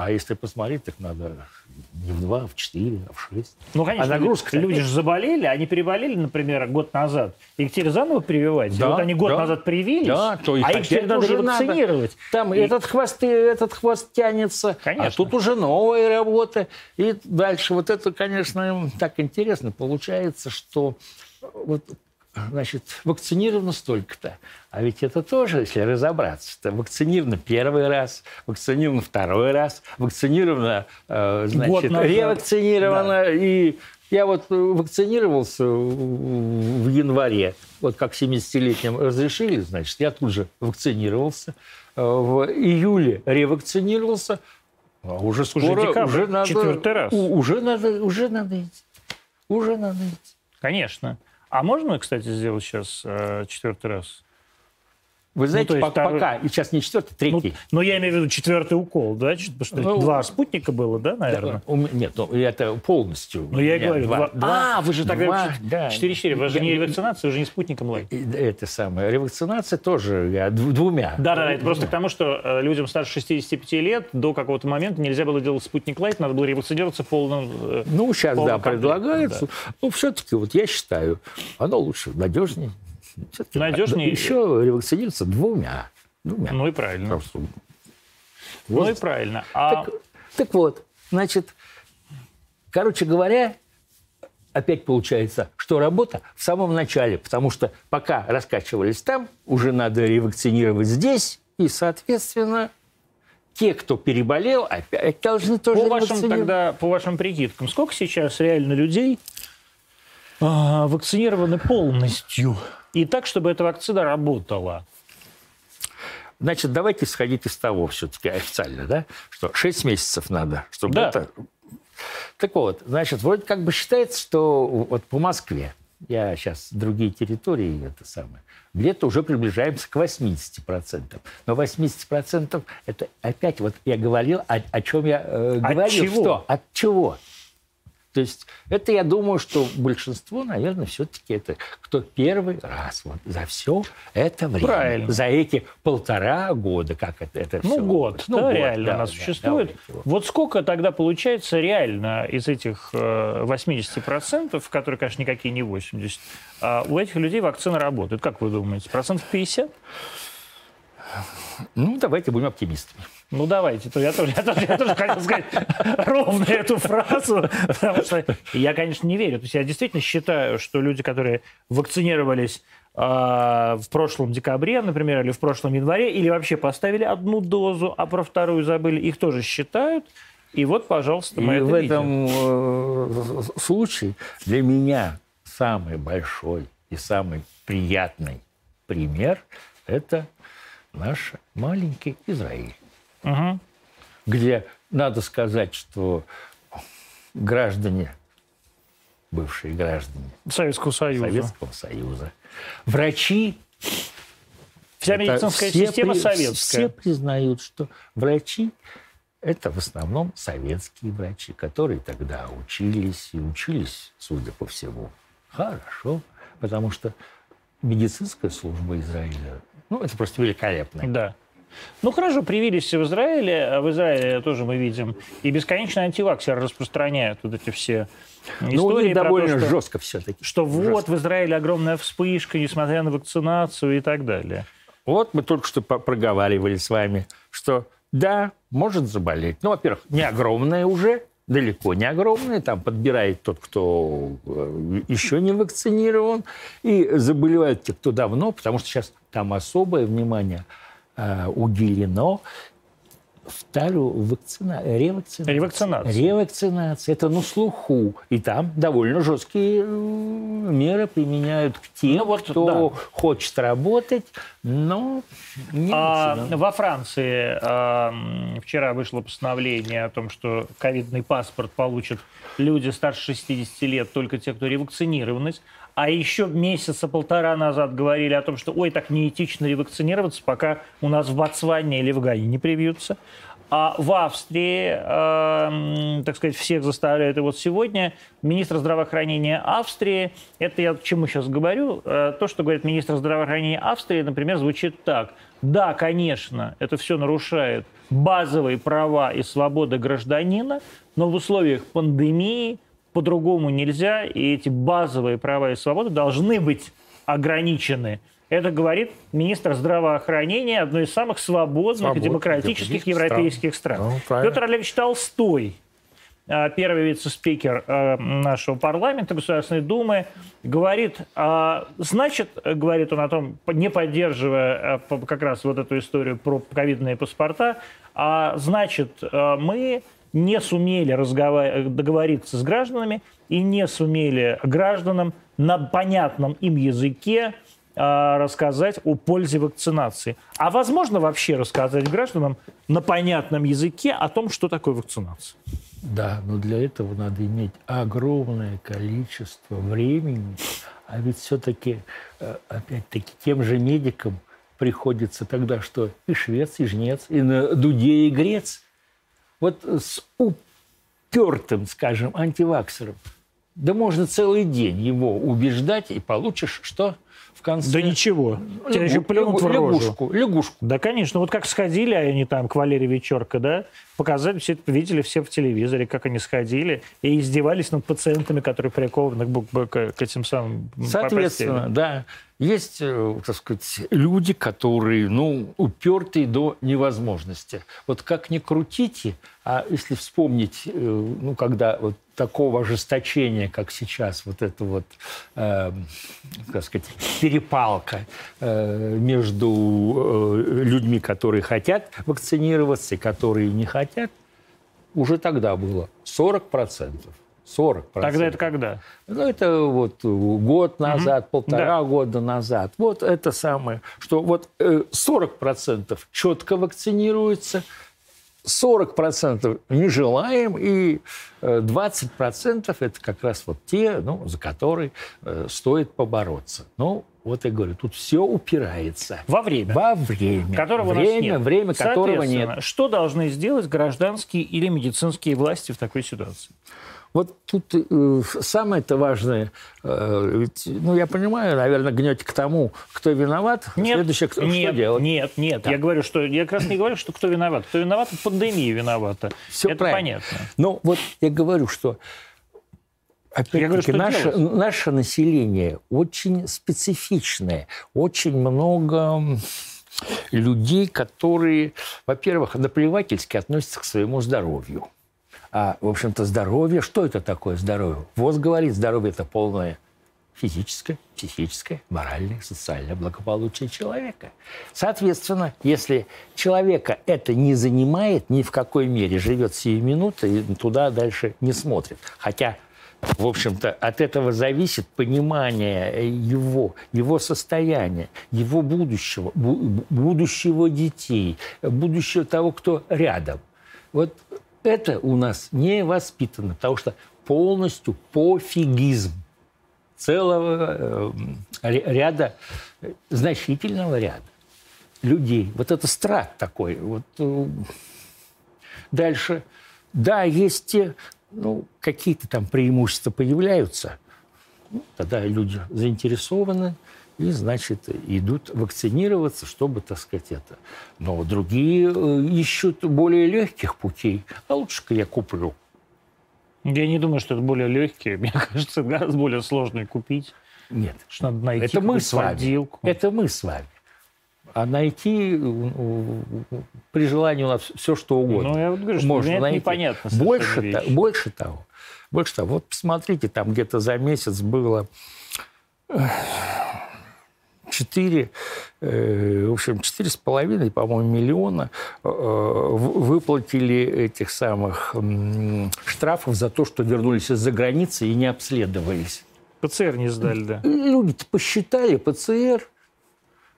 А если посмотреть, так надо не в два, а в четыре, а в шесть. Ну, конечно, а нагрузка люди же заболели, они переболели, например, год назад. Их теперь заново прививать. Да, вот они год да, назад привились, да, то их а их теперь надо вакцинировать. Там и... этот, хвост, этот хвост тянется, а конечно. а тут уже новая работа. И дальше вот это, конечно, так интересно получается, что вот значит, вакцинировано столько-то. А ведь это тоже, если разобраться, это вакцинировано первый раз, вакцинировано второй раз, вакцинировано, э, значит, ревакцинировано. Да. И я вот вакцинировался в январе, вот как 70-летним разрешили, значит, я тут же вакцинировался. Э, в июле ревакцинировался, а уже скоро, уже, декабрь, уже надо... Четвертый раз. Уже надо, уже надо идти. Уже надо идти. Конечно. А можно, кстати, сделать сейчас э, четвертый раз? Вы знаете, ну, второй... пока, и сейчас не четвертый, третий. Ну, ну, я имею в виду четвертый укол, да? Потому что ну, два спутника было, да, наверное? Да, нет, ну, это полностью. Ну, я и говорю, два. два а, вы же тогда два, да. 4-4, вы же не ревакцинация, вы же не спутником лайк. Это самое, ревакцинация тоже я двумя. Да-да, это просто к тому, что э, людям старше 65 лет до какого-то момента нельзя было делать спутник лайт, надо было ревакцинироваться полным э, Ну, сейчас, да, предлагается. Да. Ну, все-таки, вот я считаю, оно лучше, надежнее. Надежнее. Еще ревакцинироваться двумя. двумя. Ну и правильно. Просто. Ну и правильно. А... Так, так вот, значит, короче говоря, опять получается, что работа в самом начале, потому что пока раскачивались там, уже надо ревакцинировать здесь, и, соответственно, те, кто переболел, опять должны тоже по вашим, тогда, по вашим прикидкам, сколько сейчас реально людей а, вакцинированы полностью? И так, чтобы эта вакцина работала. Значит, давайте сходить из того все-таки официально, да, что 6 месяцев надо, чтобы да. это... Так вот, значит, вроде как бы считается, что вот по Москве, я сейчас другие территории, это самое, где-то уже приближаемся к 80%. Но 80% это опять, вот я говорил, о, о чем я э, говорил. От чего? Что? От чего? То есть это, я думаю, что большинство, наверное, все-таки это кто первый раз вот за все это время. Правильно. За эти полтора года, как это, это ну, все. Год, ну, да, год, реально да, она да, существует. Да, вот сколько тогда получается реально из этих 80%, которые, конечно, никакие не 80%, а у этих людей вакцина работает? Как вы думаете, процентов 50? Ну, давайте будем оптимистами. Ну, давайте. То я, тоже, я, тоже, я тоже хотел сказать ровно эту фразу, потому что я, конечно, не верю. То есть я действительно считаю, что люди, которые вакцинировались э, в прошлом декабре, например, или в прошлом январе, или вообще поставили одну дозу, а про вторую забыли, их тоже считают. И вот, пожалуйста, мы И это в видим. этом э, случае для меня самый большой и самый приятный пример – это наш маленький Израиль угу. где надо сказать, что граждане, бывшие граждане Советского Союза, Советского Союза врачи Вся медицинская система при, советская. Все признают, что врачи это в основном советские врачи, которые тогда учились и учились, судя по всему, хорошо, потому что медицинская служба Израиля, ну, это просто великолепно. Да. Ну хорошо, привились в Израиле, а в Израиле тоже мы видим, и бесконечно антиваксеры распространяют вот эти все истории. Ну, у них довольно то, что, жестко все-таки. Что жестко. вот в Израиле огромная вспышка, несмотря на вакцинацию и так далее. Вот мы только что проговаривали с вами, что да, может заболеть. Ну, во-первых, не огромная уже, далеко не огромная. Там подбирает тот, кто э, еще не вакцинирован. И заболевают те, кто давно, потому что сейчас там особое внимание э, уделено вторую вакцина... ревакцинация. Ревакцинация. Ревакцинация. Это на слуху. И там довольно жесткие меры применяют к тем, ну, вот, кто да. хочет работать, но не а, Во Франции а, вчера вышло постановление о том, что ковидный паспорт получат люди старше 60 лет, только те, кто ревакцинированы. А еще месяца полтора назад говорили о том, что ой, так неэтично ревакцинироваться, пока у нас в Ботсване или в Гане не привьются. А в Австрии, э, так сказать, всех заставляют. И вот сегодня министр здравоохранения Австрии, это я к чему сейчас говорю, э, то, что говорит министр здравоохранения Австрии, например, звучит так. Да, конечно, это все нарушает базовые права и свободы гражданина, но в условиях пандемии по-другому нельзя, и эти базовые права и свободы должны быть ограничены. Это говорит министр здравоохранения одной из самых свободных Свобод, и демократических европейских стран. стран. Ну, Петр Олегович Толстой, а, первый вице-спикер а, нашего парламента, Государственной Думы, говорит, а, значит, говорит он о том, не поддерживая как раз вот эту историю про ковидные паспорта, а значит, мы не сумели договориться с гражданами и не сумели гражданам на понятном им языке а, рассказать о пользе вакцинации. А возможно вообще рассказать гражданам на понятном языке о том, что такое вакцинация? Да, но для этого надо иметь огромное количество времени. А ведь все-таки, э, опять-таки, тем же медикам приходится тогда что и швец, и жнец, и на дуде, и грец. Вот с упертым, скажем, антиваксером, да можно целый день его убеждать, и получишь что? в конце... Да ничего. Лягу, Тебя еще плюнут лягу, в рожу. Лягушку, лягушку. Да, конечно. Вот как сходили они там к Валерии Вечерко, да, показали, все это видели все в телевизоре, как они сходили и издевались над пациентами, которые прикованы к, к, к этим самым Соответственно, да. Есть, э, так сказать, люди, которые, ну, упертые до невозможности. Вот как ни крутите, а если вспомнить, э, ну, когда вот такого ожесточения, как сейчас, вот это вот, э, так сказать, перепалка э, между э, людьми, которые хотят вакцинироваться и которые не хотят, уже тогда было 40 процентов. 40 Тогда это когда? Ну, это вот год назад, угу. полтора да. года назад. Вот это самое, что вот 40% э, четко вакцинируется, 40% не желаем, и 20% э, это как раз вот те, ну, за которые э, стоит побороться. Ну, вот я говорю, тут все упирается. Во время. Во время. Которого время, у нас нет. Время, которого нет. Что должны сделать гражданские или медицинские власти в такой ситуации? Вот тут э, самое-то важное, э, ведь, ну, я понимаю, наверное, гнете к тому, кто виноват. Нет, Следующее, кто, нет, что делать? Нет, нет, да. я говорю, что я как раз не говорю, что кто виноват. Кто виноват, пандемия виновата. Все Это правильно. понятно. Ну, вот я говорю, что Опять-таки, наше, наше население очень специфичное, очень много людей, которые, во-первых, наплевательски относятся к своему здоровью. А, в общем-то, здоровье, что это такое здоровье? ВОЗ говорит, здоровье – это полное физическое, психическое, моральное, социальное благополучие человека. Соответственно, если человека это не занимает, ни в какой мере живет сию минуту и туда дальше не смотрит. Хотя в общем-то, от этого зависит понимание его, его состояния, его будущего, будущего детей, будущего того, кто рядом. Вот это у нас не воспитано, потому что полностью пофигизм целого э, ряда, значительного ряда людей. Вот это страх такой. Вот. Э, дальше. Да, есть те, ну, какие-то там преимущества появляются. Ну, тогда люди заинтересованы, и, значит, идут вакцинироваться, чтобы, так сказать, это. Но другие э, ищут более легких путей. А лучше-ка я куплю. Я не думаю, что это более легкие. Мне кажется, гораздо более сложно купить. Нет. Что надо найти это мы с вами. подделку. Это мы с вами. А найти э, при желании у нас все, что угодно. Ну, я вот говорю, что Можно мне это найти. непонятно. Больше, то- больше того, больше того, вот посмотрите, там где-то за месяц было 4, в общем, четыре с половиной, по-моему, миллиона э, выплатили этих самых штрафов за то, что вернулись из-за границы и не обследовались. ПЦР не сдали, да. Люди-то посчитали ПЦР,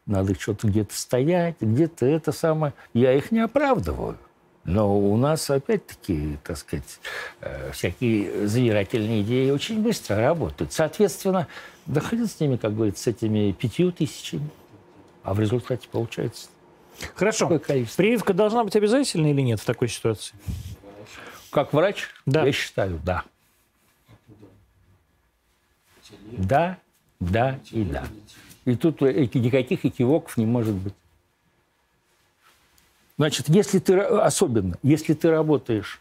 надо что-то где-то стоять, где-то это самое. Я их не оправдываю. Но у нас, опять-таки, так сказать, э, всякие завирательные идеи очень быстро работают. Соответственно, да хрен с ними, как говорится, с этими пятью тысячами. А в результате получается Хорошо. Прививка должна быть обязательной или нет в такой ситуации? Как врач, Да. я считаю, да. Да, да и да. И тут никаких экивоков не может быть. Значит, если ты, особенно, если ты работаешь,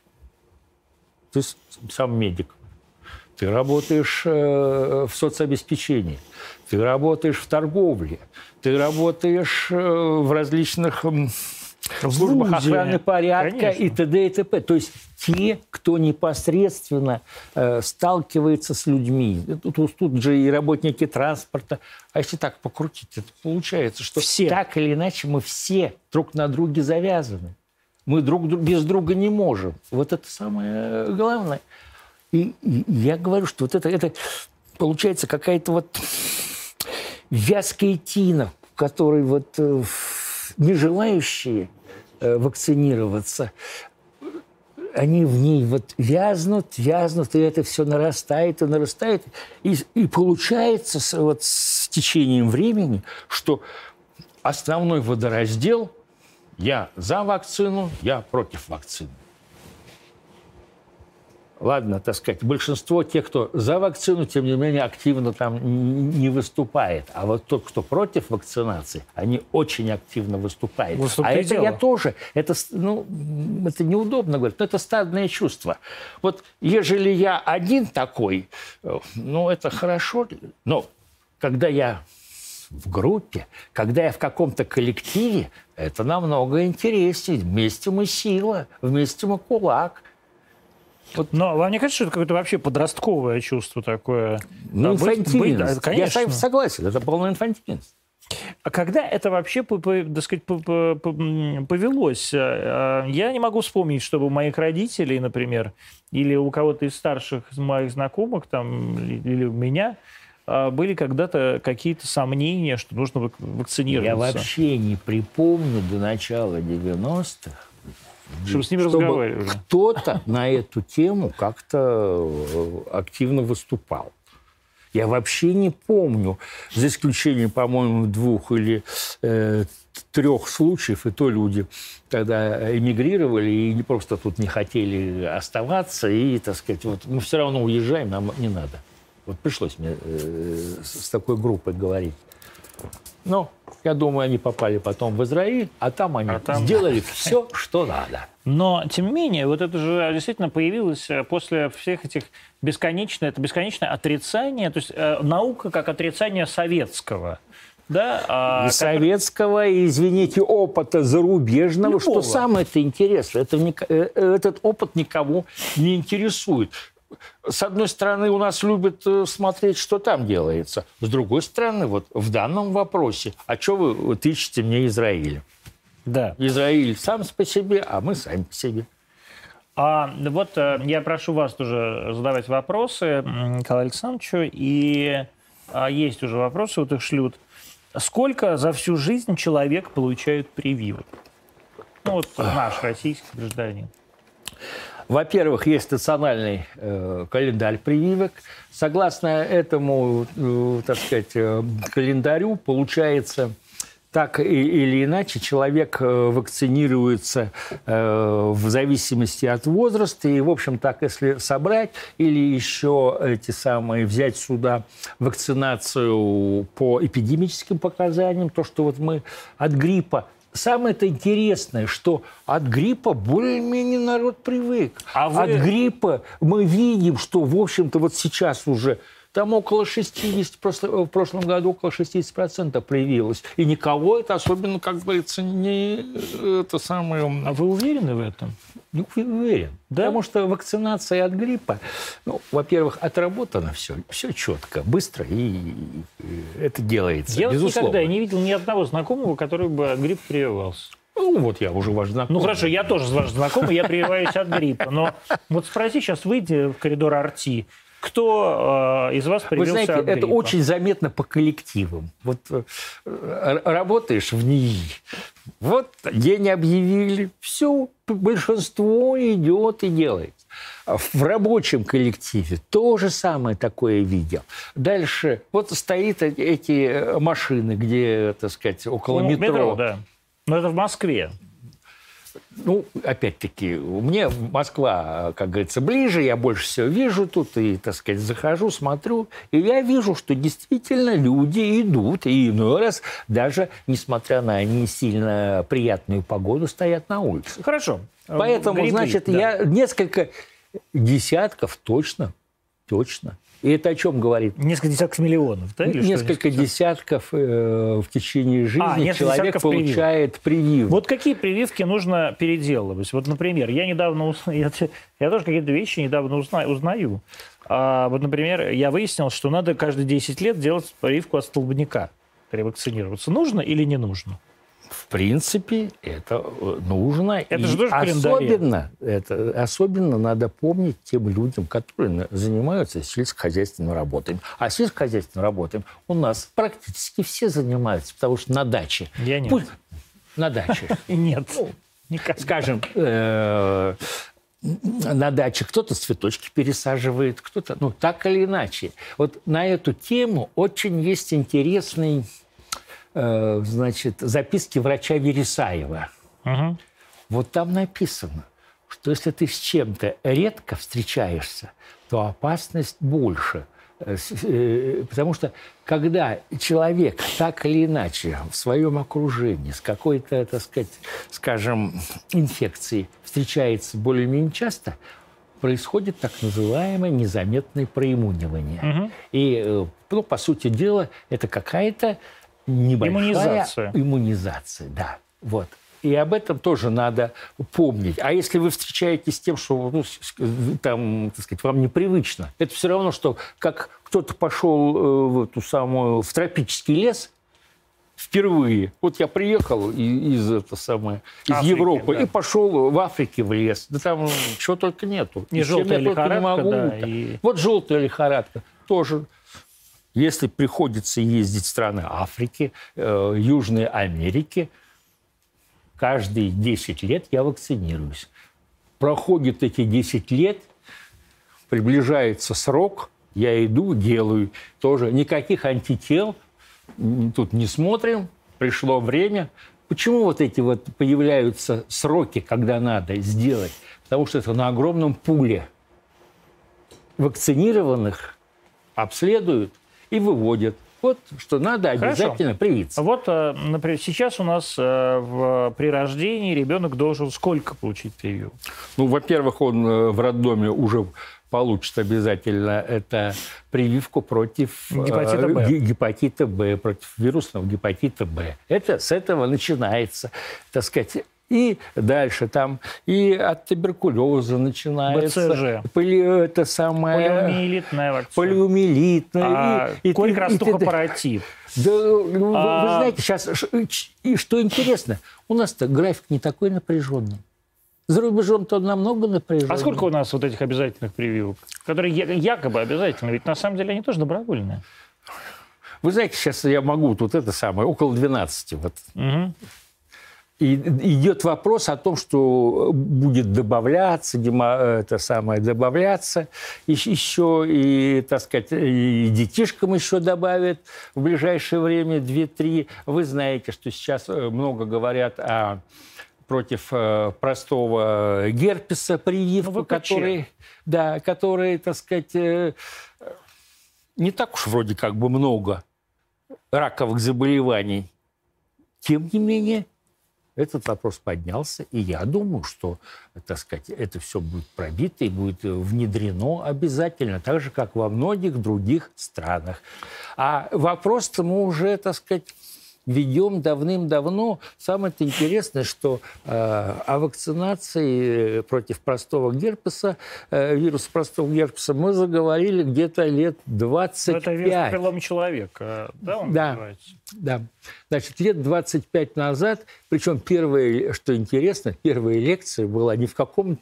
ты сам медик, ты работаешь э, в соцобеспечении, ты работаешь в торговле, ты работаешь э, в различных м, службах охраны порядка Конечно. и т.д. и т.п. То есть те, кто непосредственно э, сталкивается с людьми. Тут, тут- же и работники транспорта. А если так покрутить, это получается, что Все. так или иначе мы все друг на друге завязаны. Мы друг дру- без друга не можем. Вот это самое главное. И, и я говорю, что вот это, это получается какая-то вот вязкая тина, в которой вот э, не желающие э, вакцинироваться, они в ней вот вязнут, вязнут, и это все нарастает и нарастает. И, и получается вот с течением времени, что основной водораздел я за вакцину, я против вакцины. Ладно, так сказать, большинство тех, кто за вакцину, тем не менее, активно там не выступает. А вот тот, кто против вакцинации, они очень активно выступают. Вот а это дело. я тоже. Это, ну, это неудобно говорить, но это стадное чувство. Вот ежели я один такой, э, ну, это хорошо. Но когда я в группе, когда я в каком-то коллективе, это намного интереснее. Вместе мы сила, вместе мы кулак. Но вам не кажется, что это какое-то вообще подростковое чувство такое? Ну, Да, быть- быть- инфантильность. да, конечно. Я согласен, это полная инфантильность. А когда это вообще, так сказать, повелось? А, Я не могу вспомнить, чтобы у моих родителей, например, или у кого-то из старших из моих знакомых, там, или у меня, а, были когда-то какие-то сомнения, что нужно вак- вакцинироваться. Я вообще не припомню до начала 90-х, Чтобы с ними чтобы разговаривали. кто-то на эту тему как-то э, активно выступал. Я вообще не помню, за исключением, по-моему, двух или э, трех случаев, и то люди тогда эмигрировали и не просто тут не хотели оставаться, и, так сказать, вот мы все равно уезжаем, нам не надо. Вот пришлось мне э, с с такой группой говорить. Ну, я думаю, они попали потом в Израиль, а там они А там- сделали все, что надо. Но, тем не менее, вот это же действительно появилось э, после всех этих бесконечное, это бесконечное отрицание, то есть э, наука как отрицание советского. Да, а, И советского, и, извините, опыта зарубежного, Любого. что самое-то интересное, это э, э, этот опыт никого не интересует. С одной стороны, у нас любят э, смотреть, что там делается. С другой стороны, вот в данном вопросе, а что вы вот ищете мне Израиля? да. Израиль сам по себе, а мы сами по себе. А вот э, я прошу вас тоже задавать вопросы Николаю Александровичу. И а, есть уже вопросы, вот их шлют. Сколько за всю жизнь человек получает прививок? Ну вот наш российский гражданин. Во-первых, есть национальный э, календарь прививок. Согласно этому, э, так сказать, э, календарю, получается так или иначе человек э, вакцинируется э, в зависимости от возраста. И, в общем, так, если собрать или еще эти самые взять сюда вакцинацию по эпидемическим показаниям, то, что вот мы от гриппа Самое-то интересное, что от гриппа более-менее народ привык. А вы... От гриппа мы видим, что, в общем-то, вот сейчас уже там около 60, просто в прошлом году около 60% проявилось. И никого это особенно, как говорится, не это самое... А вы уверены в этом? Ну, уверен. Да? Потому что вакцинация от гриппа, ну, во-первых, отработано все, все четко, быстро, и, и это делается, Я безусловно. никогда не видел ни одного знакомого, который бы от гриппа прививался. Ну, вот я уже ваш знакомый. Ну, хорошо, я тоже ваш знакомый, я прививаюсь от гриппа. Но вот спроси сейчас, выйти в коридор Арти, кто э, из вас привился Вы знаете, от это очень заметно по коллективам. Вот э, работаешь в НИИ, вот день объявили, все, большинство идет и делает. В рабочем коллективе то же самое такое видел. Дальше вот стоит эти машины, где, так сказать, около ну, метро. метро да. Но это в Москве. Ну, опять-таки, мне Москва, как говорится, ближе, я больше всего вижу тут, и, так сказать, захожу, смотрю, и я вижу, что действительно люди идут, и иной раз даже, несмотря на не сильно приятную погоду, стоят на улице. Хорошо. Поэтому, Грибы, значит, да. я несколько десятков точно, точно и это о чем говорит? Несколько десятков миллионов, да? Или несколько десятков э, в течение жизни а, человек получает прививку. Вот какие прививки нужно переделывать? Вот, например, я недавно узнаю, я, я тоже какие-то вещи недавно узнаю. узнаю. А, вот, например, я выяснил, что надо каждые 10 лет делать прививку от столбняка, ревакцинироваться. Нужно или не нужно? В принципе, это э, нужно. Это же тоже особенно, это, особенно надо помнить тем людям, которые занимаются сельскохозяйственной работой. А сельскохозяйственной работой у нас практически все занимаются, потому что на даче. Я нет. Пусть, на даче. Нет. Ну, скажем, э, на даче кто-то цветочки пересаживает, кто-то, ну, так или иначе. Вот на эту тему очень есть интересный Э, значит, записки врача Вересаева. Угу. Вот там написано, что если ты с чем-то редко встречаешься, то опасность больше. Э, э, потому что когда человек так или иначе в своем окружении с какой-то, так сказать, скажем, инфекцией встречается более-менее часто, происходит так называемое незаметное проимунивание. Угу. И, ну, по сути дела, это какая-то небольшая иммунизация. Иммунизация, да. Вот. И об этом тоже надо помнить. А если вы встречаетесь с тем, что ну, там, так сказать, вам непривычно, это все равно, что как кто-то пошел э, в эту самую в тропический лес впервые. Вот я приехал из, это самое, из Африки, Европы да. и пошел в Африке в лес. Да там чего только нету. И, и желтая лихорадка, не могу, да, и... Вот желтая лихорадка тоже если приходится ездить в страны Африки, э, Южной Америки, каждые 10 лет я вакцинируюсь. Проходит эти 10 лет, приближается срок, я иду, делаю тоже. Никаких антител тут не смотрим, пришло время. Почему вот эти вот появляются сроки, когда надо сделать? Потому что это на огромном пуле вакцинированных обследуют, и выводят. Вот что надо обязательно Хорошо. привиться. Вот, э, например, сейчас у нас э, в, при рождении ребенок должен сколько получить прививку? Ну, во-первых, он э, в роддоме уже получит обязательно это прививку против гепатита Б. гепатита Б, против вирусного гепатита Б. Это с этого начинается, так сказать, и дальше там и от туберкулеза начинается. БЦЖ. Поли, это самое... Полиомиелитная вакцина. Полиомиелитная. А, и, и, корь-крастухопаратив. Да, ну, а... вы знаете, сейчас, и что интересно, у нас-то график не такой напряженный. За рубежом-то намного напряженный. А сколько у нас вот этих обязательных прививок, которые якобы обязательны? Ведь на самом деле они тоже добровольные. Вы знаете, сейчас я могу тут это самое, около 12. Вот. Угу. И идет вопрос о том, что будет добавляться, это самое, добавляться еще, и, так сказать, и детишкам еще добавят в ближайшее время 2-3. Вы знаете, что сейчас э, много говорят о против э, простого герпеса прививку, ну, который, да, который, так сказать, э, не так уж вроде как бы много раковых заболеваний. Тем не менее, этот вопрос поднялся, и я думаю, что, так сказать, это все будет пробито и будет внедрено обязательно, так же, как во многих других странах. А вопрос-то мы уже, так сказать, ведем давным-давно. Самое-то интересное, что э, о вакцинации против простого герпеса, э, вируса простого герпеса, мы заговорили где-то лет 25. Это вирус перелом человека, да, он да, называется? Да. Значит, лет 25 назад, причем первая, что интересно, первая лекция была не в каком-то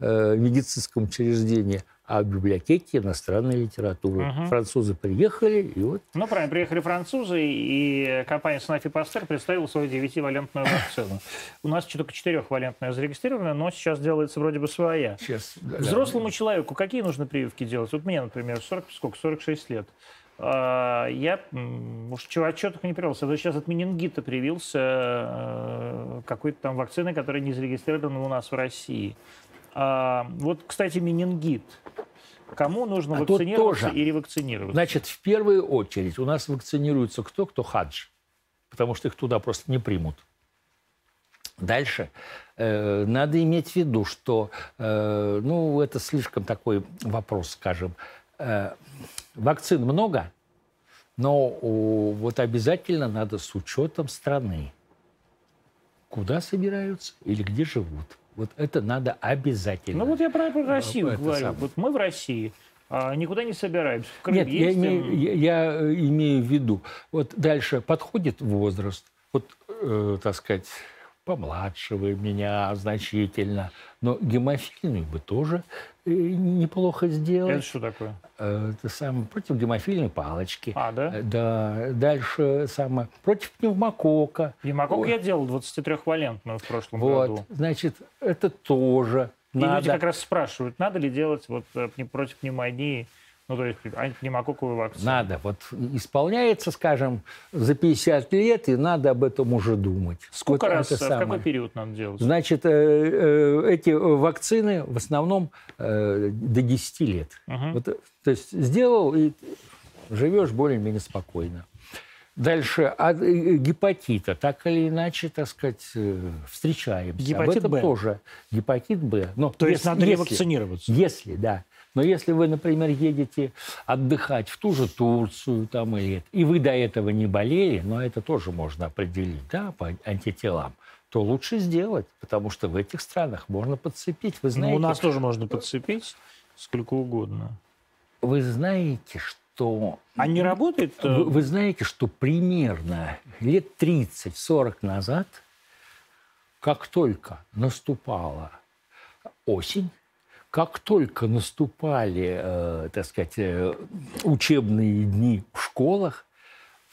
э, медицинском учреждении, а в библиотеке иностранной литературы. Угу. Французы приехали, и вот... Ну, правильно, приехали французы, и компания Sanofi Pasteur представила свою девятивалентную вакцину. У нас только четырехвалентная зарегистрирована, но сейчас делается вроде бы своя. Сейчас, да, Взрослому да. человеку какие нужно прививки делать? Вот мне, например, 40, сколько, 46 лет. А, я уж чего отчетах не привился. Я сейчас от менингита привился э, какой-то там вакцины, которая не зарегистрирована у нас в России. А, вот, кстати, менингит. Кому нужно а вакцинироваться тоже. и ревакцинироваться? Значит, в первую очередь у нас вакцинируется кто? Кто хадж. Потому что их туда просто не примут. Дальше э, надо иметь в виду, что, э, ну, это слишком такой вопрос, скажем. Э, вакцин много, но о, вот обязательно надо с учетом страны. Куда собираются или где живут. Вот это надо обязательно. Ну вот я про, про Россию это говорю. Самое. Вот мы в России а, никуда не собираемся. В Крым Нет, я, имею, я, я э, имею в виду. Вот дальше подходит возраст. Вот, э, так сказать, помладше вы меня значительно. Но гемофильный бы тоже э, неплохо сделать. Это что такое? Э, это самое, против гемофильной палочки. А, да? Э, да. Дальше самое, против пневмокока. Пневмокок я делал 23-валентную в прошлом вот, году. Значит, это тоже И надо. люди как раз спрашивают, надо ли делать вот против пневмонии ну, то есть антипневмококковую вакцину. Надо. Вот исполняется, скажем, за 50 лет, и надо об этом уже думать. Сколько вот раз, в какой период надо делать? Значит, э, э, эти вакцины в основном э, до 10 лет. Угу. Вот, то есть сделал, и живешь более-менее спокойно. Дальше от гепатита, так или иначе, так сказать, встречаемся. Гепатит Об этом Б. тоже. Гепатит Б. Но То если, есть надо если, ревакцинироваться? Если, да. Но если вы, например, едете отдыхать в ту же Турцию там, или, и вы до этого не болели, но это тоже можно определить да, по антителам, то лучше сделать, потому что в этих странах можно подцепить. Вы знаете, ну, у нас тоже можно подцепить сколько угодно. Вы знаете, что... А не работает? Э, вы, вы знаете, что примерно лет 30-40 назад, как только наступала осень, как только наступали, э, так сказать, э, учебные дни в школах,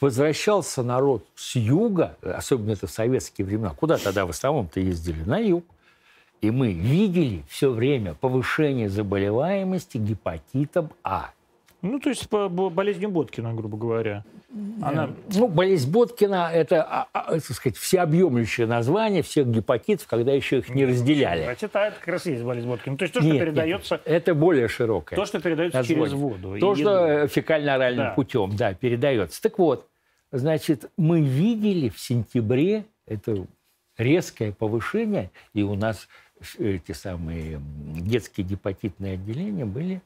возвращался народ с юга, особенно это в советские времена, куда тогда в основном-то ездили? На юг. И мы видели все время повышение заболеваемости гепатитом А. Ну, то есть по болезнью Боткина, грубо говоря. Она... Ну, болезнь Боткина – это, а, а, так сказать, всеобъемлющее название всех гепатитов, когда еще их не разделяли. Значит, а это как раз есть болезнь Боткина. То есть то, что нет, передается… Нет, это более широкое. То, что передается название. через воду. То, что фекально-оральным да. путем, да, передается. Так вот, значит, мы видели в сентябре это резкое повышение, и у нас эти самые детские гепатитные отделения были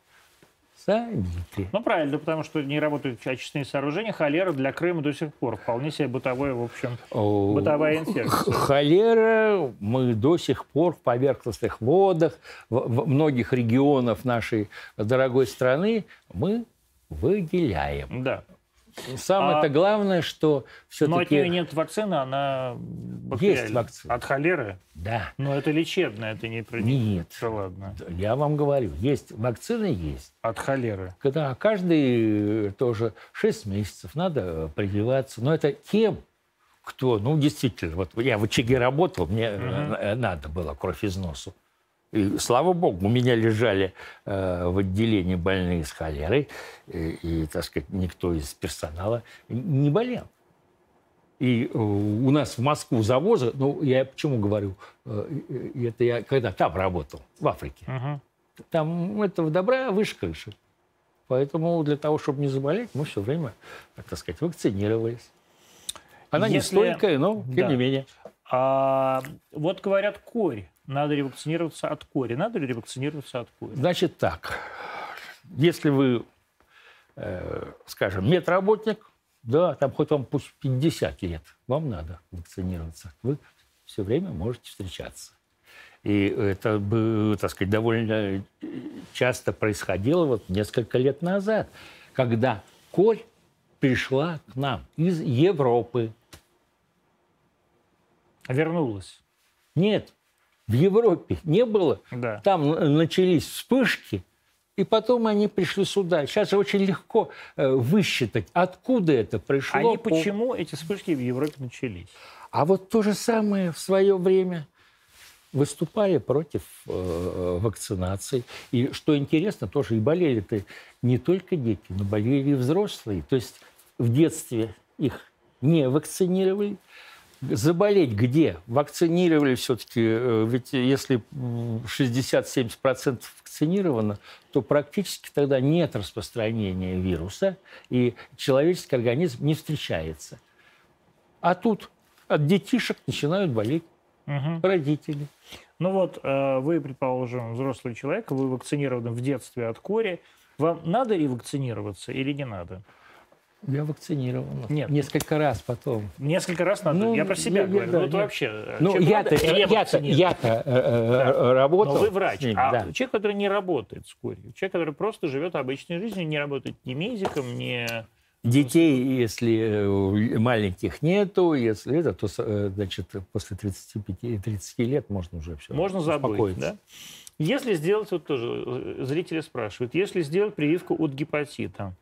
забиты. Ну, правильно, потому что не работают очистные сооружения. Холера для Крыма до сих пор вполне себе бытовая, в общем, бытовая инфекция. Холера мы до сих пор в поверхностных водах, в, многих регионах нашей дорогой страны мы выделяем. Да. Самое-то а, главное, что все-таки... Но от нее нет вакцины, она Есть вакцина. От холеры? Да. Но это лечебная, это не про... Нет. Все ладно. Я вам говорю, есть вакцины есть. От холеры? Когда каждый тоже 6 месяцев надо прививаться. Но это тем, кто, ну, действительно, вот я в очаге работал, мне угу. надо было кровь из носу. И, слава богу, у меня лежали э, в отделении больные с холерой, и, и, так сказать, никто из персонала не болел. И э, у нас в Москву завоза, ну, я почему говорю, э, это я когда там работал, в Африке. Угу. Там этого добра выше крыши. Поэтому для того, чтобы не заболеть, мы все время, так сказать, вакцинировались. Она Если... не стойкая, но тем да. не менее. А, вот говорят, корь. Надо ревакцинироваться от кори. Надо ли ревакцинироваться от кори? Значит так. Если вы, э, скажем, медработник, да, там хоть вам пусть 50 лет, вам надо вакцинироваться. Вы все время можете встречаться. И это, так сказать, довольно часто происходило вот несколько лет назад, когда корь пришла к нам из Европы. Вернулась? Нет, в Европе не было. Да. Там начались вспышки, и потом они пришли сюда. Сейчас очень легко э, высчитать, откуда это пришло. Они по... почему эти вспышки в Европе начались? А вот то же самое в свое время выступали против э, вакцинации. И что интересно, тоже и болели-то не только дети, но болели и взрослые. То есть в детстве их не вакцинировали, Заболеть где? Вакцинировали все-таки, э, ведь если 60-70% вакцинировано, то практически тогда нет распространения вируса, и человеческий организм не встречается. А тут от детишек начинают болеть угу. родители. Ну вот, э, вы, предположим, взрослый человек, вы вакцинированы в детстве от кори. Вам надо ревакцинироваться или не надо? Я вакцинирован. Нет. Несколько раз потом. Несколько раз надо? Ну, я про себя я, говорю. Да, ну, это вообще... Ну, я-то, я-то, я-то э, э, да. работал. Но вы врач. Ним, а да. человек, который не работает с курью, человек, который просто живет обычной жизнью, не работает ни медиком, ни... Детей, если э, маленьких нету, если это, то, значит, после 35-30 лет можно уже все Можно забыть, да? Если сделать, вот тоже зрители спрашивают, если сделать прививку от гепатита,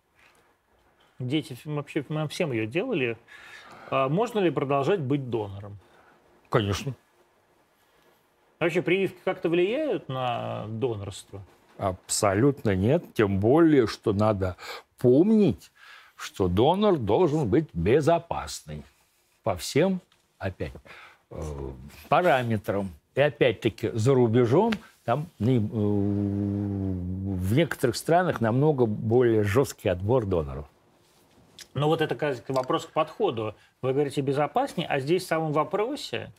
дети вообще мы всем ее делали. А можно ли продолжать быть донором? Конечно. вообще прививки как-то влияют на донорство? Абсолютно нет. Тем более, что надо помнить, что донор должен быть безопасный по всем, опять, э, параметрам. И опять-таки за рубежом там э, в некоторых странах намного более жесткий отбор доноров. Но вот это как вопрос к подходу. Вы говорите безопаснее, а здесь в самом вопросе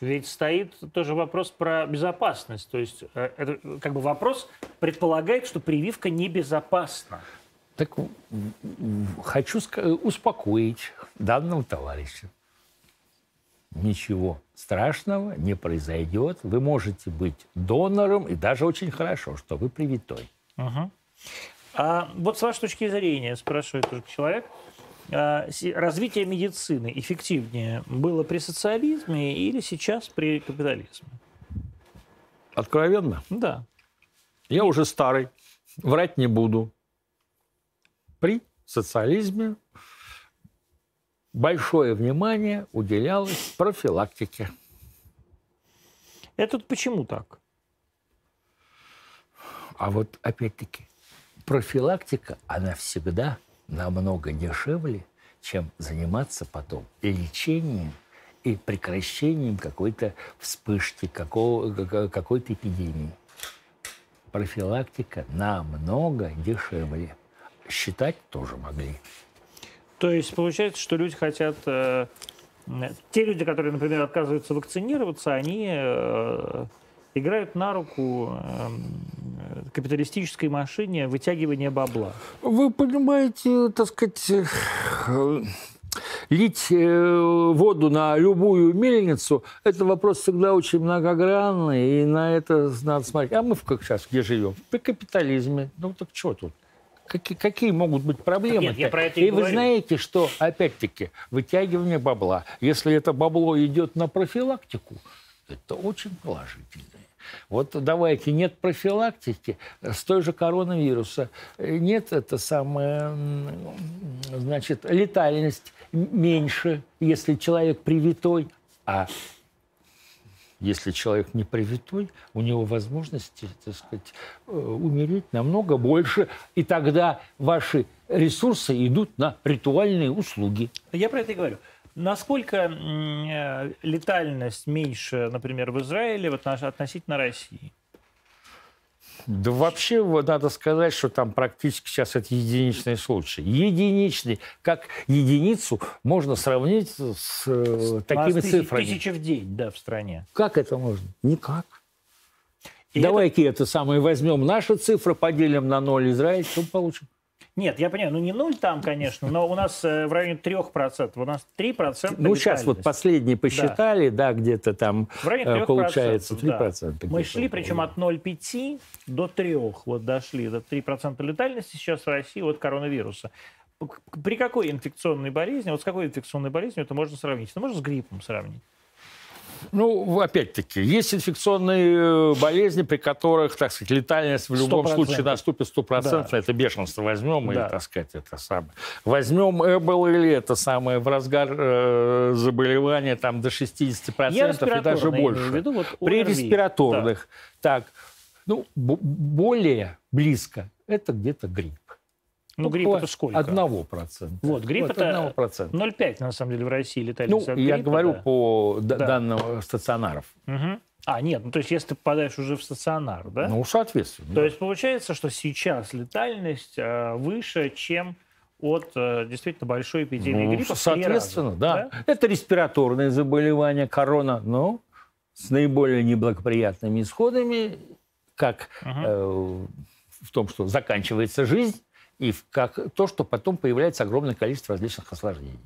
ведь стоит тоже вопрос про безопасность. То есть э, это как бы вопрос предполагает, что прививка небезопасна. Так хочу успокоить данного товарища. Ничего страшного не произойдет. Вы можете быть донором, и даже очень хорошо, что вы привитой. Угу. А вот с вашей точки зрения, спрашивает тоже человек, развитие медицины эффективнее было при социализме или сейчас при капитализме? Откровенно? Да. Я уже старый, врать не буду. При социализме большое внимание уделялось профилактике. Это почему так? А вот опять-таки профилактика, она всегда намного дешевле, чем заниматься потом лечением и прекращением какой-то вспышки, какого, какой-то эпидемии. Профилактика намного дешевле. Считать тоже могли. То есть получается, что люди хотят... Э, те люди, которые, например, отказываются вакцинироваться, они э, играют на руку э, капиталистической машине вытягивания бабла. Вы понимаете, так сказать, э, лить э, воду на любую мельницу, это вопрос всегда очень многогранный, и на это надо смотреть. А мы как сейчас где живем? При капитализме. Ну так что тут? Какие, какие могут быть проблемы? Нет, я про это и, и вы знаете, что, опять-таки, вытягивание бабла, если это бабло идет на профилактику, это очень положительно. Вот давайте, нет профилактики с той же коронавируса, нет это самое, значит, летальность меньше, если человек привитой, а если человек не привитой, у него возможности, так сказать, э, умереть намного больше, и тогда ваши ресурсы идут на ритуальные услуги. Я про это и говорю. Насколько э, летальность меньше, например, в Израиле относительно России? Да вообще вот, надо сказать, что там практически сейчас это единичный случай. Единичный. Как единицу можно сравнить с э, такими тысяч, цифрами. Тысяча в день, да, в стране. Как это можно? Никак. Давай-ка это... это самое возьмем наши цифры, поделим на ноль Израиль, что получим? Нет, я понимаю, ну не ноль там, конечно, но у нас э, в районе 3%, у нас 3% Ну, сейчас вот последние посчитали, да, да где-то там в районе 3%, э, получается 3%. Да. Мы шли, причем от 0,5 до 3, вот дошли, до 3% летальности сейчас в России от коронавируса. При какой инфекционной болезни, вот с какой инфекционной болезнью это можно сравнить? Это можно с гриппом сравнить. Ну, опять-таки, есть инфекционные э, болезни, при которых, так сказать, летальность в любом 100%. случае наступит стопроцентно. Да. Это бешенство возьмем да. и, так сказать, это самое. Возьмем Эбол или это самое в разгар э, заболевания там до 60% и даже больше. Виду, вот при респираторных. Да. Так, ну, более близко это где-то грипп. Ну, грипп это сколько? Одного процента. Вот, грипп вот, это 0,5, на самом деле, в России летальность Ну, я говорю да. по да. данным стационаров. Угу. А, нет, ну то есть если ты попадаешь уже в стационар, да? Ну, соответственно. То да. есть получается, что сейчас летальность э, выше, чем от э, действительно большой эпидемии ну, гриппа. Соответственно, раза, да. да. Это респираторные заболевания, корона, но с наиболее неблагоприятными исходами, как угу. э, в том, что заканчивается жизнь, и как то, что потом появляется огромное количество различных осложнений.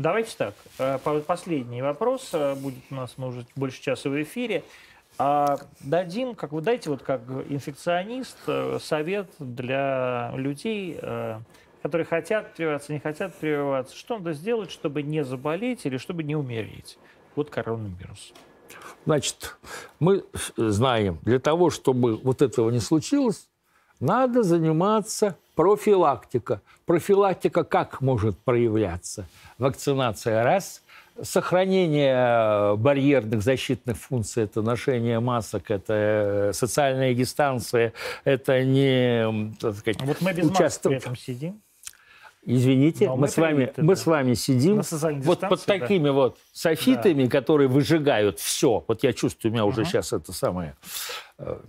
Давайте так. Э, последний вопрос. Э, будет у нас, мы уже больше часа в эфире. А дадим, как вы дайте, вот как инфекционист, э, совет для людей, которые хотят прививаться, не хотят прививаться. Что надо сделать, чтобы не заболеть или чтобы не умереть от коронавируса? Значит, мы знаем, для того, чтобы вот этого не случилось, надо заниматься профилактика. Профилактика как может проявляться? Вакцинация – раз. Сохранение э, барьерных защитных функций – это ношение масок, это э, социальная дистанция, это не, так сказать, Вот мы без участок... масок при этом сидим. Извините, мы, мы, с вами, это, мы с вами сидим вот под такими да. вот софитами, да. которые выжигают все. Вот я чувствую, у меня уже сейчас это самое. Э,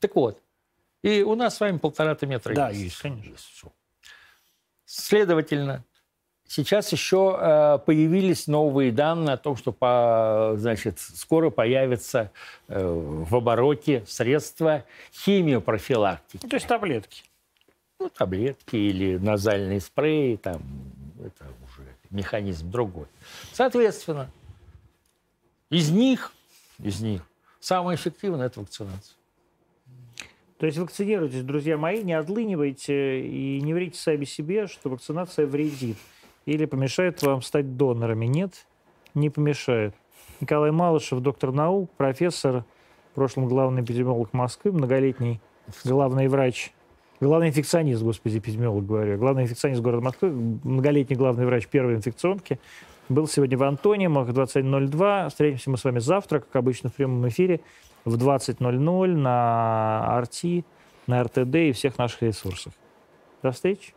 так вот, и у нас с вами полтора-то метра да, есть. есть, конечно. Следовательно, сейчас еще э, появились новые данные о том, что по, значит, скоро появятся э, в обороте средства химиопрофилактики. Ну, то есть таблетки. Ну, таблетки или назальные спреи, там, это уже механизм другой. Соответственно, из них, из них самое эффективное – это вакцинация. То есть вакцинируйтесь, друзья мои, не отлынивайте и не врите сами себе, что вакцинация вредит или помешает вам стать донорами. Нет, не помешает. Николай Малышев, доктор наук, профессор, в прошлом главный эпидемиолог Москвы, многолетний главный врач, главный инфекционист, господи, эпидемиолог говорю, главный инфекционист города Москвы, многолетний главный врач первой инфекционки, был сегодня в Антониумах 20.02. Встретимся мы с вами завтра, как обычно, в прямом эфире в 20.00 на RT, на РТД и всех наших ресурсах. До встречи.